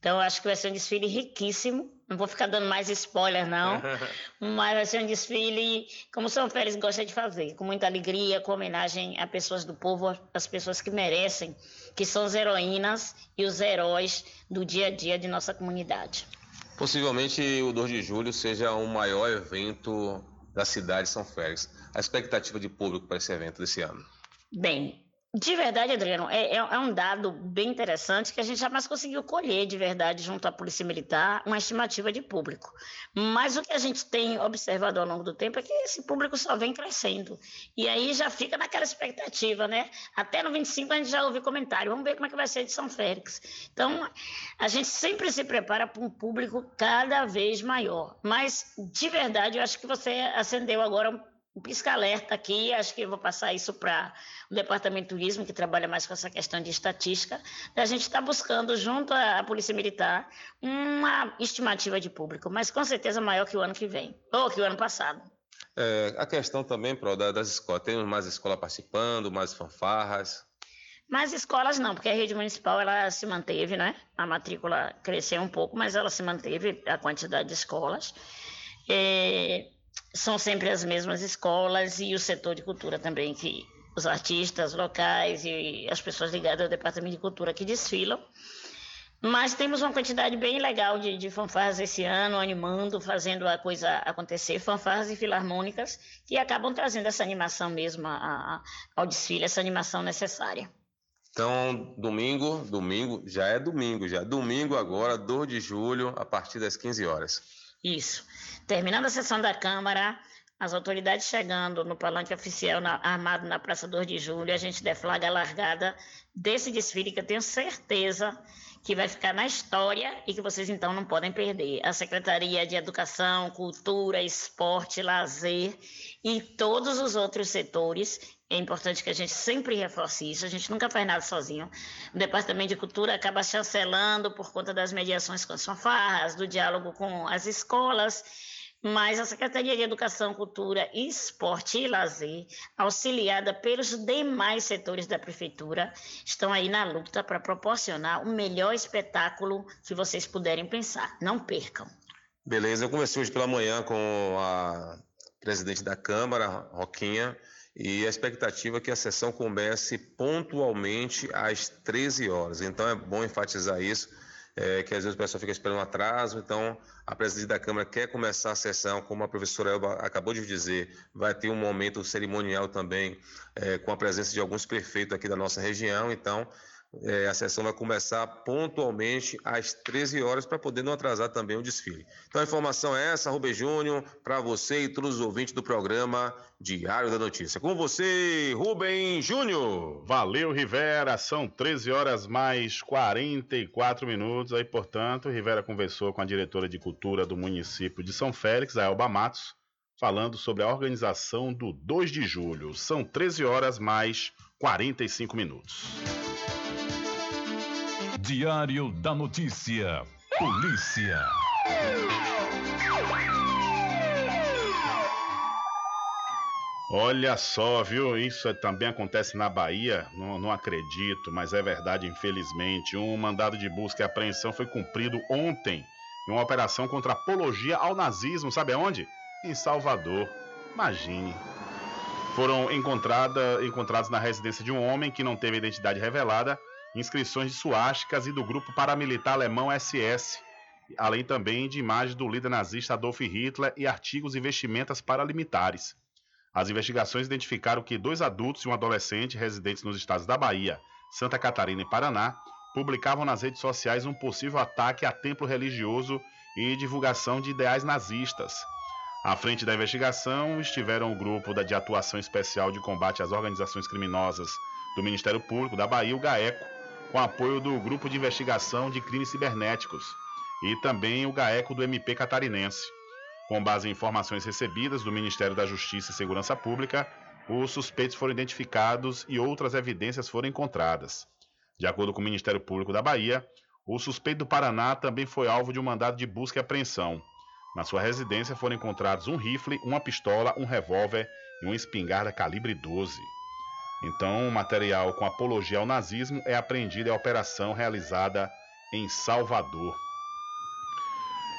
[SPEAKER 26] Então, acho que vai ser um desfile riquíssimo. Não vou ficar dando mais spoiler, não. mas vai ser um desfile, como São Félix gosta de fazer, com muita alegria, com homenagem a pessoas do povo, as pessoas que merecem, que são as heroínas e os heróis do dia a dia de nossa comunidade.
[SPEAKER 21] Possivelmente o 2 de julho seja o maior evento da cidade de São Félix. A expectativa de público para esse evento desse ano?
[SPEAKER 26] Bem, de verdade, Adriano, é, é, é, um dado bem interessante que a gente jamais conseguiu colher de verdade junto à Polícia Militar uma estimativa de público. Mas o que a gente tem observado ao longo do tempo é que esse público só vem crescendo. E aí já fica naquela expectativa, né? Até no 25 a gente já ouviu comentário, vamos ver como é que vai ser de São Félix. Então, a gente sempre se prepara para um público cada vez maior. Mas, de verdade, eu acho que você acendeu agora um pisca-alerta aqui, acho que vou passar isso para o Departamento de Turismo, que trabalha mais com essa questão de estatística, a gente está buscando, junto à Polícia Militar, uma estimativa de público, mas com certeza maior que o ano que vem, ou que o ano passado.
[SPEAKER 21] É, a questão também, Pro, das escolas, temos mais escolas participando, mais fanfarras?
[SPEAKER 26] Mais escolas não, porque a rede municipal ela se manteve, né? A matrícula cresceu um pouco, mas ela se manteve a quantidade de escolas. É, são sempre as mesmas escolas e o setor de cultura também, que os artistas locais e as pessoas ligadas ao departamento de cultura que desfilam. Mas temos uma quantidade bem legal de, de fanfarras esse ano, animando, fazendo a coisa acontecer, fanfarras e filarmônicas, que acabam trazendo essa animação mesmo a, a, ao desfile, essa animação necessária.
[SPEAKER 21] Então, domingo, domingo, já é domingo, já. Domingo agora, 2 de julho, a partir das 15 horas.
[SPEAKER 26] Isso. Terminando a sessão da Câmara, as autoridades chegando no palanque oficial na, armado na Praça 2 de Julho, a gente deflaga a largada desse desfile que eu tenho certeza que vai ficar na história e que vocês então não podem perder. A Secretaria de Educação, Cultura, Esporte, Lazer e todos os outros setores. É importante que a gente sempre reforce isso, a gente nunca faz nada sozinho. O Departamento de Cultura acaba chancelando por conta das mediações com as fanfarras, do diálogo com as escolas mas a Secretaria de Educação, Cultura, Esporte e Lazer, auxiliada pelos demais setores da Prefeitura, estão aí na luta para proporcionar o melhor espetáculo que vocês puderem pensar. Não percam.
[SPEAKER 21] Beleza, eu conversei hoje pela manhã com a presidente da Câmara, Roquinha, e a expectativa é que a sessão comece pontualmente às 13 horas. Então é bom enfatizar isso é, que às vezes o pessoal fica esperando um atraso. Então, a presidente da Câmara quer começar a sessão, como a professora Elba acabou de dizer, vai ter um momento cerimonial também, é, com a presença de alguns prefeitos aqui da nossa região. Então, É, a sessão vai começar pontualmente às 13 horas para poder não atrasar também o desfile. Então a informação é essa, Rubem Júnior, para você e todos os ouvintes do programa Diário da Notícia. Com você, Rubem Júnior.
[SPEAKER 2] Valeu, Rivera. São 13 horas mais 44 minutos. Aí, portanto, Rivera conversou com a diretora de cultura do município de São Félix, a Elba Matos, falando sobre a organização do 2 de julho. São 13 horas mais 45 minutos.
[SPEAKER 1] Diário da Notícia. Polícia.
[SPEAKER 2] Olha só, viu? Isso também acontece na Bahia. Não, não, acredito, mas é verdade, infelizmente. Um mandado de busca e apreensão foi cumprido ontem em uma operação contra apologia ao nazismo. Sabe aonde? Em Salvador. Imagine. Foram encontrada, encontrados na residência de um homem que não teve identidade revelada inscrições de suásticas e do grupo paramilitar alemão SS, além também de imagens do líder nazista Adolf Hitler e artigos e vestimentas paramilitares. As investigações identificaram que dois adultos e um adolescente residentes nos estados da Bahia, Santa Catarina e Paraná publicavam nas redes sociais um possível ataque a templo religioso e divulgação de ideais nazistas. À frente da investigação estiveram o grupo de atuação especial de combate às organizações criminosas do Ministério Público da Bahia, o GAECO, com apoio do Grupo de Investigação de Crimes Cibernéticos e também o GAECO do MP catarinense. Com base em informações recebidas do Ministério da Justiça e Segurança Pública, os suspeitos foram identificados e outras evidências foram encontradas. De acordo com o Ministério Público da Bahia, o suspeito do Paraná também foi alvo de um mandado de busca e apreensão. Na sua residência foram encontrados um rifle, uma pistola, um revólver e uma espingarda calibre 12. Então, o material com apologia ao nazismo é apreendido em operação realizada em Salvador.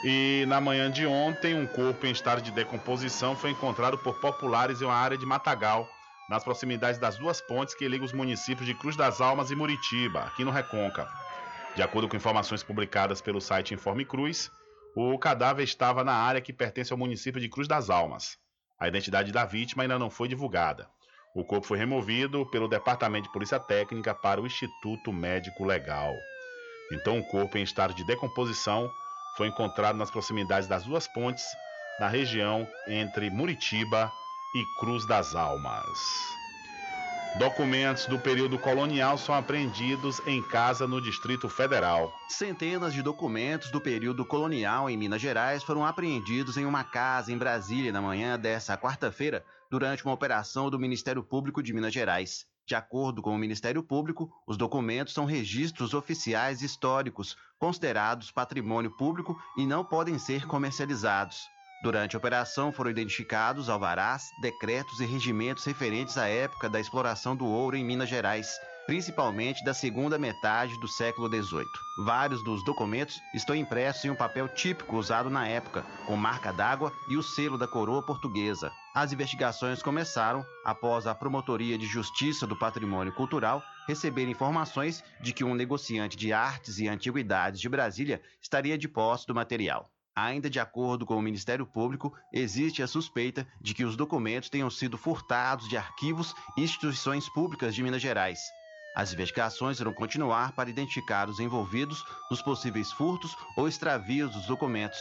[SPEAKER 2] E na manhã de ontem, um corpo em estado de decomposição foi encontrado por populares em uma área de matagal, nas proximidades das duas pontes que ligam os municípios de Cruz das Almas e Muritiba, aqui no Recôncavo. De acordo com informações publicadas pelo site Informe Cruz, o cadáver estava na área que pertence ao município de Cruz das Almas. A identidade da vítima ainda não foi divulgada. O corpo foi removido pelo Departamento de Polícia Técnica para o Instituto Médico Legal. Então, o corpo em estado de decomposição foi encontrado nas proximidades das duas pontes, na região entre Muritiba e Cruz das Almas. Documentos do período colonial são apreendidos em casa no Distrito Federal.
[SPEAKER 27] Centenas de documentos do período colonial em Minas Gerais foram apreendidos em uma casa em Brasília na manhã desta quarta-feira, durante uma operação do Ministério Público de Minas Gerais. De acordo com o Ministério Público, os documentos são registros oficiais históricos, considerados patrimônio público e não podem ser comercializados. Durante a operação foram identificados alvarás, decretos e regimentos referentes à época da exploração do ouro em Minas Gerais, principalmente da segunda metade do século XVIII. Vários dos documentos estão impressos em um papel típico usado na época, com marca d'água e o selo da coroa portuguesa. As investigações começaram após a Promotoria de Justiça do Patrimônio Cultural receber informações de que um negociante de artes e antiguidades de Brasília estaria de posse do material. Ainda de acordo com o Ministério Público, existe a suspeita de que os documentos tenham sido furtados de arquivos e instituições públicas de Minas Gerais. As investigações irão continuar para identificar os envolvidos nos possíveis furtos ou extravios dos documentos.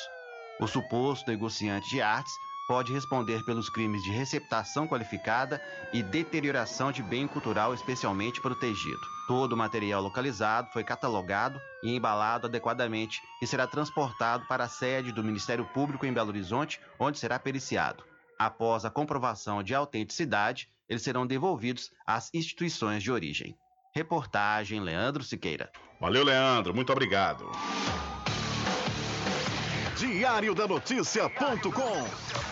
[SPEAKER 27] O suposto negociante de artes pode responder pelos crimes de receptação qualificada e deterioração de bem cultural especialmente protegido. Todo o material localizado foi catalogado e embalado adequadamente e será transportado para a sede do Ministério Público em Belo Horizonte, onde será periciado. Após a comprovação de autenticidade, eles serão devolvidos às instituições de origem. Reportagem Leandro Siqueira.
[SPEAKER 2] Valeu, Leandro. Muito obrigado.
[SPEAKER 19] Diário da Notícia.com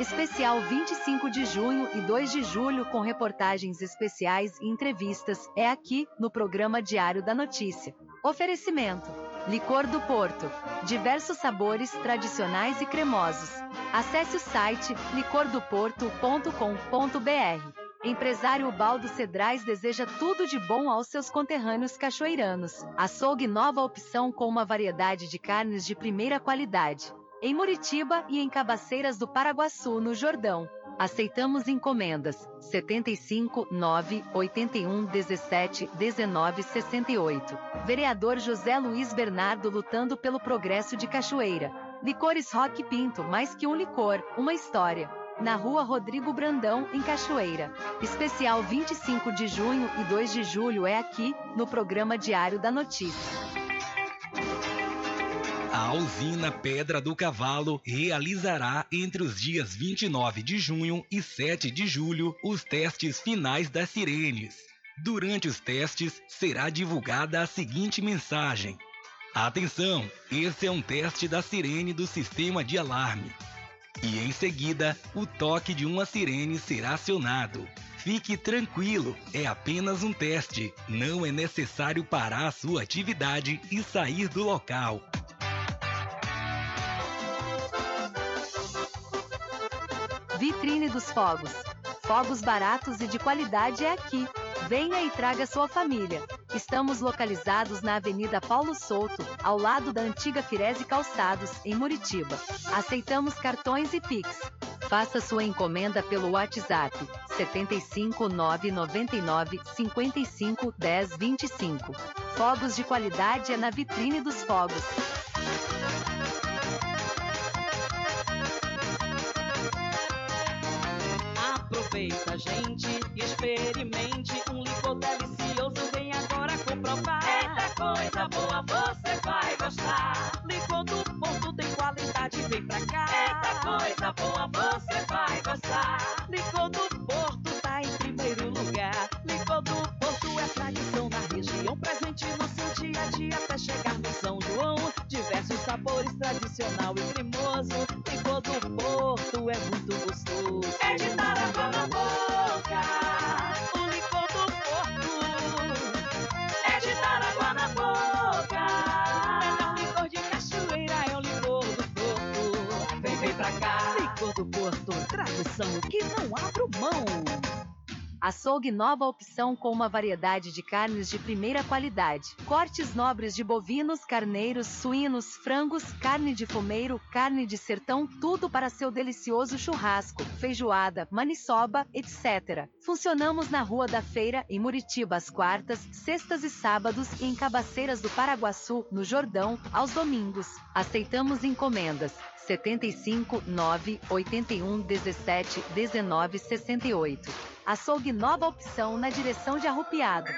[SPEAKER 4] Especial 25 de junho e 2 de julho com reportagens especiais e entrevistas é aqui no programa Diário da Notícia. Oferecimento Licor do Porto. Diversos sabores tradicionais e cremosos. Acesse o site licordoporto.com.br. Empresário Baldo Cedrais deseja tudo de bom aos seus conterrâneos cachoeiranos. Açougue nova opção com uma variedade de carnes de primeira qualidade. Em Muritiba e em Cabaceiras do Paraguaçu, no Jordão. Aceitamos encomendas 75 9 81 17 19 68. Vereador José Luiz Bernardo lutando pelo progresso de Cachoeira. Licores Rock Pinto, mais que um licor, uma história na rua Rodrigo Brandão, em Cachoeira. Especial 25 de junho e 2 de julho é aqui, no programa Diário da Notícia.
[SPEAKER 10] A usina Pedra do Cavalo realizará entre os dias 29 de junho e 7 de julho os testes finais das sirenes. Durante os testes, será divulgada a seguinte mensagem: Atenção, esse é um teste da sirene do sistema de alarme. E em seguida, o toque de uma sirene será acionado. Fique tranquilo, é apenas um teste. Não é necessário parar a sua atividade e sair do local.
[SPEAKER 4] Vitrine dos Fogos. Fogos baratos e de qualidade é aqui. Venha e traga sua família. Estamos localizados na Avenida Paulo Souto, ao lado da antiga Firese Calçados, em Muritiba. Aceitamos cartões e Pix. Faça sua encomenda pelo WhatsApp 75 999 55 10 25. Fogos de qualidade é na Vitrine dos Fogos.
[SPEAKER 16] Aproveita, gente, experimente um licor delicioso. Vem agora comprovar. Eita coisa boa, você vai gostar. Licor do Porto tem qualidade, vem pra cá. Eita coisa boa, você vai gostar. Licor do Porto tá em primeiro lugar. Licor do Porto é tradição na região, presente no seu dia a dia até chegar no São João. Diversos sabores, tradicional e cremoso. Que não abro mão.
[SPEAKER 4] Açougue nova opção com uma variedade de carnes de primeira qualidade. Cortes nobres de bovinos, carneiros, suínos, frangos, carne de fumeiro, carne de sertão, tudo para seu delicioso churrasco, feijoada, maniçoba, etc. Funcionamos na Rua da Feira, em Muritiba, às quartas, sextas e sábados e em Cabaceiras do Paraguaçu, no Jordão, aos domingos. Aceitamos encomendas. 75 9 81 17 19 68. Açougue nova opção na direção de Arrupiado.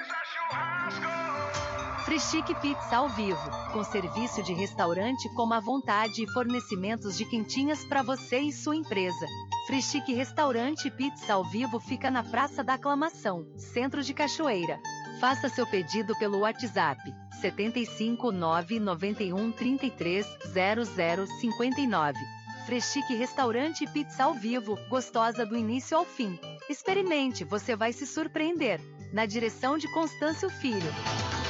[SPEAKER 4] Free Chic Pizza ao vivo, com serviço de restaurante como à vontade e fornecimentos de quentinhas para você e sua empresa. Free Chic Restaurante Pizza ao vivo fica na Praça da Aclamação, Centro de Cachoeira. Faça seu pedido pelo WhatsApp 75 991 33 00 59. Frechique Restaurante e Pizza ao vivo, gostosa do início ao fim. Experimente, você vai se surpreender. Na direção de Constâncio Filho.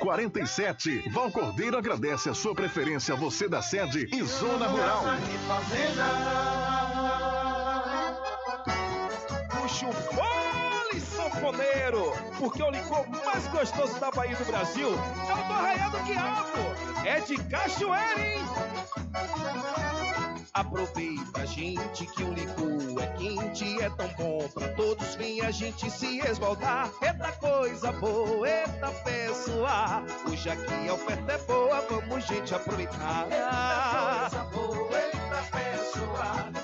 [SPEAKER 19] 1147. Val Cordeiro agradece a sua preferência, você da sede e Zona Rural.
[SPEAKER 28] Puxa o fole, sanfoneiro, porque o licor mais gostoso da Bahia do Brasil é o do Arraial do Quiabo. É de cachoeira, hein?
[SPEAKER 18] Aproveita, gente, que o licor é quente, é tão bom pra todos. Vem a gente se esbaldar. Eita coisa boa, eita pessoa. Hoje aqui a oferta é boa, vamos, gente, aproveitar. Eita coisa boa, eita pessoa.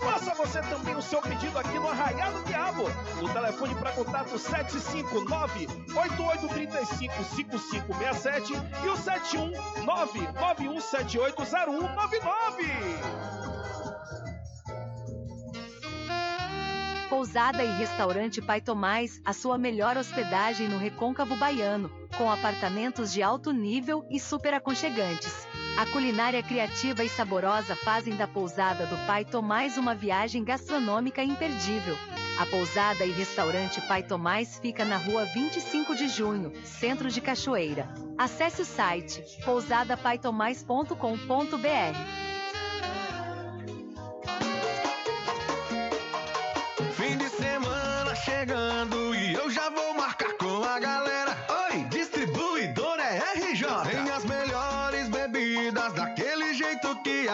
[SPEAKER 28] Faça você também o seu pedido aqui no Arraial do Diabo. O telefone para contato 759-8835-5567 e o 71991780199.
[SPEAKER 4] Pousada e Restaurante Pai Tomás, a sua melhor hospedagem no Recôncavo Baiano, com apartamentos de alto nível e super aconchegantes. A culinária criativa e saborosa fazem da pousada do Pai Tomás uma viagem gastronômica imperdível. A pousada e restaurante Pai Tomás fica na rua 25 de junho, centro de Cachoeira. Acesse o site pousadapaitomais.com.br.
[SPEAKER 17] Fim de semana chegando e eu já vou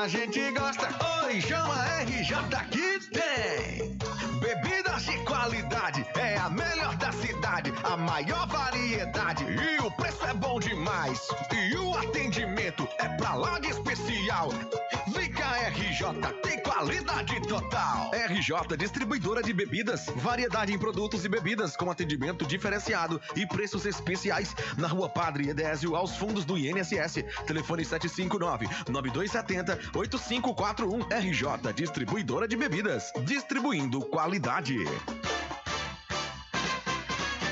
[SPEAKER 17] a gente gosta. Oi, chama RJ que tem. Bebidas de qualidade é a melhor da cidade, a maior variedade e o preço é bom demais. E o atendimento é pra lá de especial. RJ, tem qualidade total.
[SPEAKER 29] RJ Distribuidora de Bebidas, variedade em produtos e bebidas com atendimento diferenciado e preços especiais na Rua Padre Edésio, aos fundos do INSS. Telefone 759-9270-8541. RJ Distribuidora de Bebidas, distribuindo qualidade.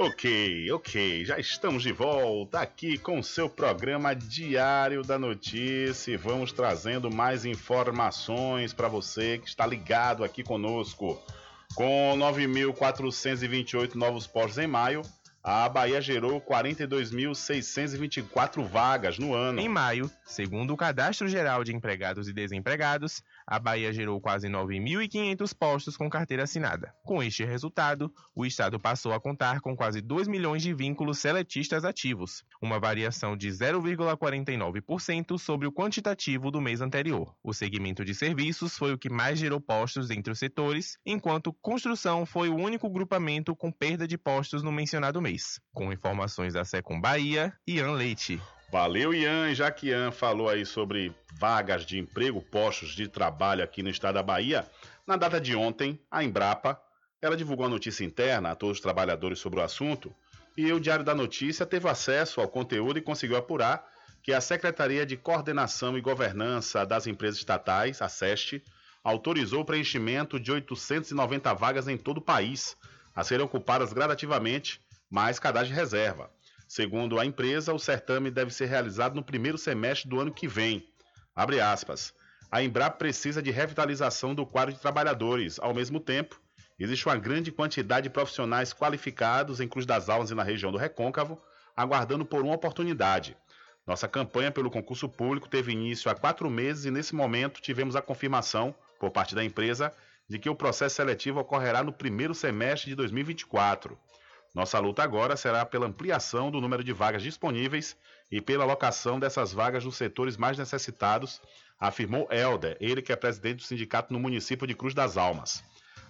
[SPEAKER 2] Ok, ok, já estamos de volta aqui com o seu programa Diário da Notícia vamos trazendo mais informações para você que está ligado aqui conosco. Com 9.428 novos postos em maio, a Bahia gerou 42.624 vagas no ano.
[SPEAKER 30] Em maio, segundo o Cadastro Geral de Empregados e Desempregados, a Bahia gerou quase 9.500 postos com carteira assinada. Com este resultado, o Estado passou a contar com quase 2 milhões de vínculos seletistas ativos, uma variação de 0,49% sobre o quantitativo do mês anterior. O segmento de serviços foi o que mais gerou postos entre os setores, enquanto construção foi o único grupamento com perda de postos no mencionado mês. Com informações da Secom Bahia, Ian Leite.
[SPEAKER 2] Valeu, Ian. Já que Ian falou aí sobre vagas de emprego, postos de trabalho aqui no estado da Bahia, na data de ontem, a Embrapa, ela divulgou a notícia interna a todos os trabalhadores sobre o assunto, e o Diário da Notícia teve acesso ao conteúdo e conseguiu apurar que a Secretaria de Coordenação e Governança das Empresas Estatais, a SEST, autorizou o preenchimento de 890 vagas em todo o país, a serem ocupadas gradativamente, mais cadastro de reserva. Segundo a empresa, o certame deve ser realizado no primeiro semestre do ano que vem. Abre aspas. A Embrapa precisa de revitalização do quadro de trabalhadores. Ao mesmo tempo, existe uma grande quantidade de profissionais qualificados em Cruz das Almas e na região do Recôncavo, aguardando por uma oportunidade. Nossa campanha pelo concurso público teve início há quatro meses e, nesse momento, tivemos a confirmação, por parte da empresa, de que o processo seletivo ocorrerá no primeiro semestre de 2024. Nossa luta agora será pela ampliação do número de vagas disponíveis e pela alocação dessas vagas nos setores mais necessitados, afirmou Helder, ele que é presidente do sindicato no município de Cruz das Almas.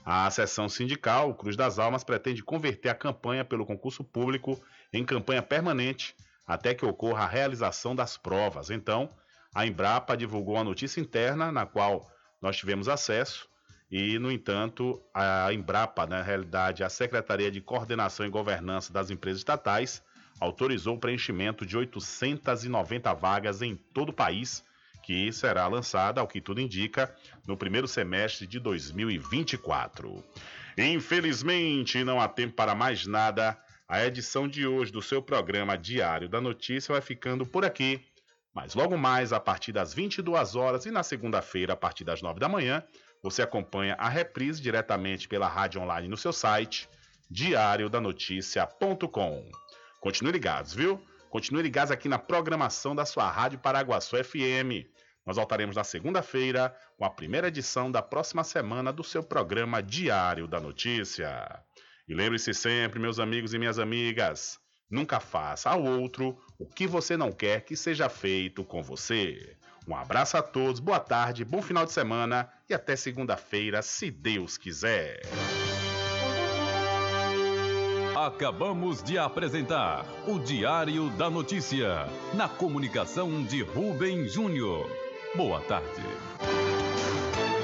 [SPEAKER 2] A seção sindical Cruz das Almas pretende converter a campanha pelo concurso público em campanha permanente até que ocorra a realização das provas. Então, a Embrapa divulgou a notícia interna na qual nós tivemos acesso e, no entanto, a Embrapa, na realidade, a Secretaria de Coordenação e Governança das Empresas Estatais, autorizou o preenchimento de 890 vagas em todo o país, que será lançada, ao que tudo indica, no primeiro semestre de 2024. Infelizmente, não há tempo para mais nada. A edição de hoje do seu programa Diário da Notícia vai ficando por aqui. Mas logo mais, a partir das 22 horas e na segunda-feira, a partir das 9 da manhã, você acompanha a reprise diretamente pela rádio online no seu site, diariodanoticia.com. Continue ligados, viu? Continue ligados aqui na programação da sua Rádio Paraguaçu FM. Nós voltaremos na segunda-feira com a primeira edição da próxima semana do seu programa Diário da Notícia. E lembre-se sempre, meus amigos e minhas amigas, nunca faça ao outro o que você não quer que seja feito com você. Um abraço a todos, boa tarde, bom final de semana e até segunda-feira, se Deus quiser.
[SPEAKER 1] Acabamos de apresentar o Diário da Notícia, na comunicação de Rubem Júnior. Boa tarde.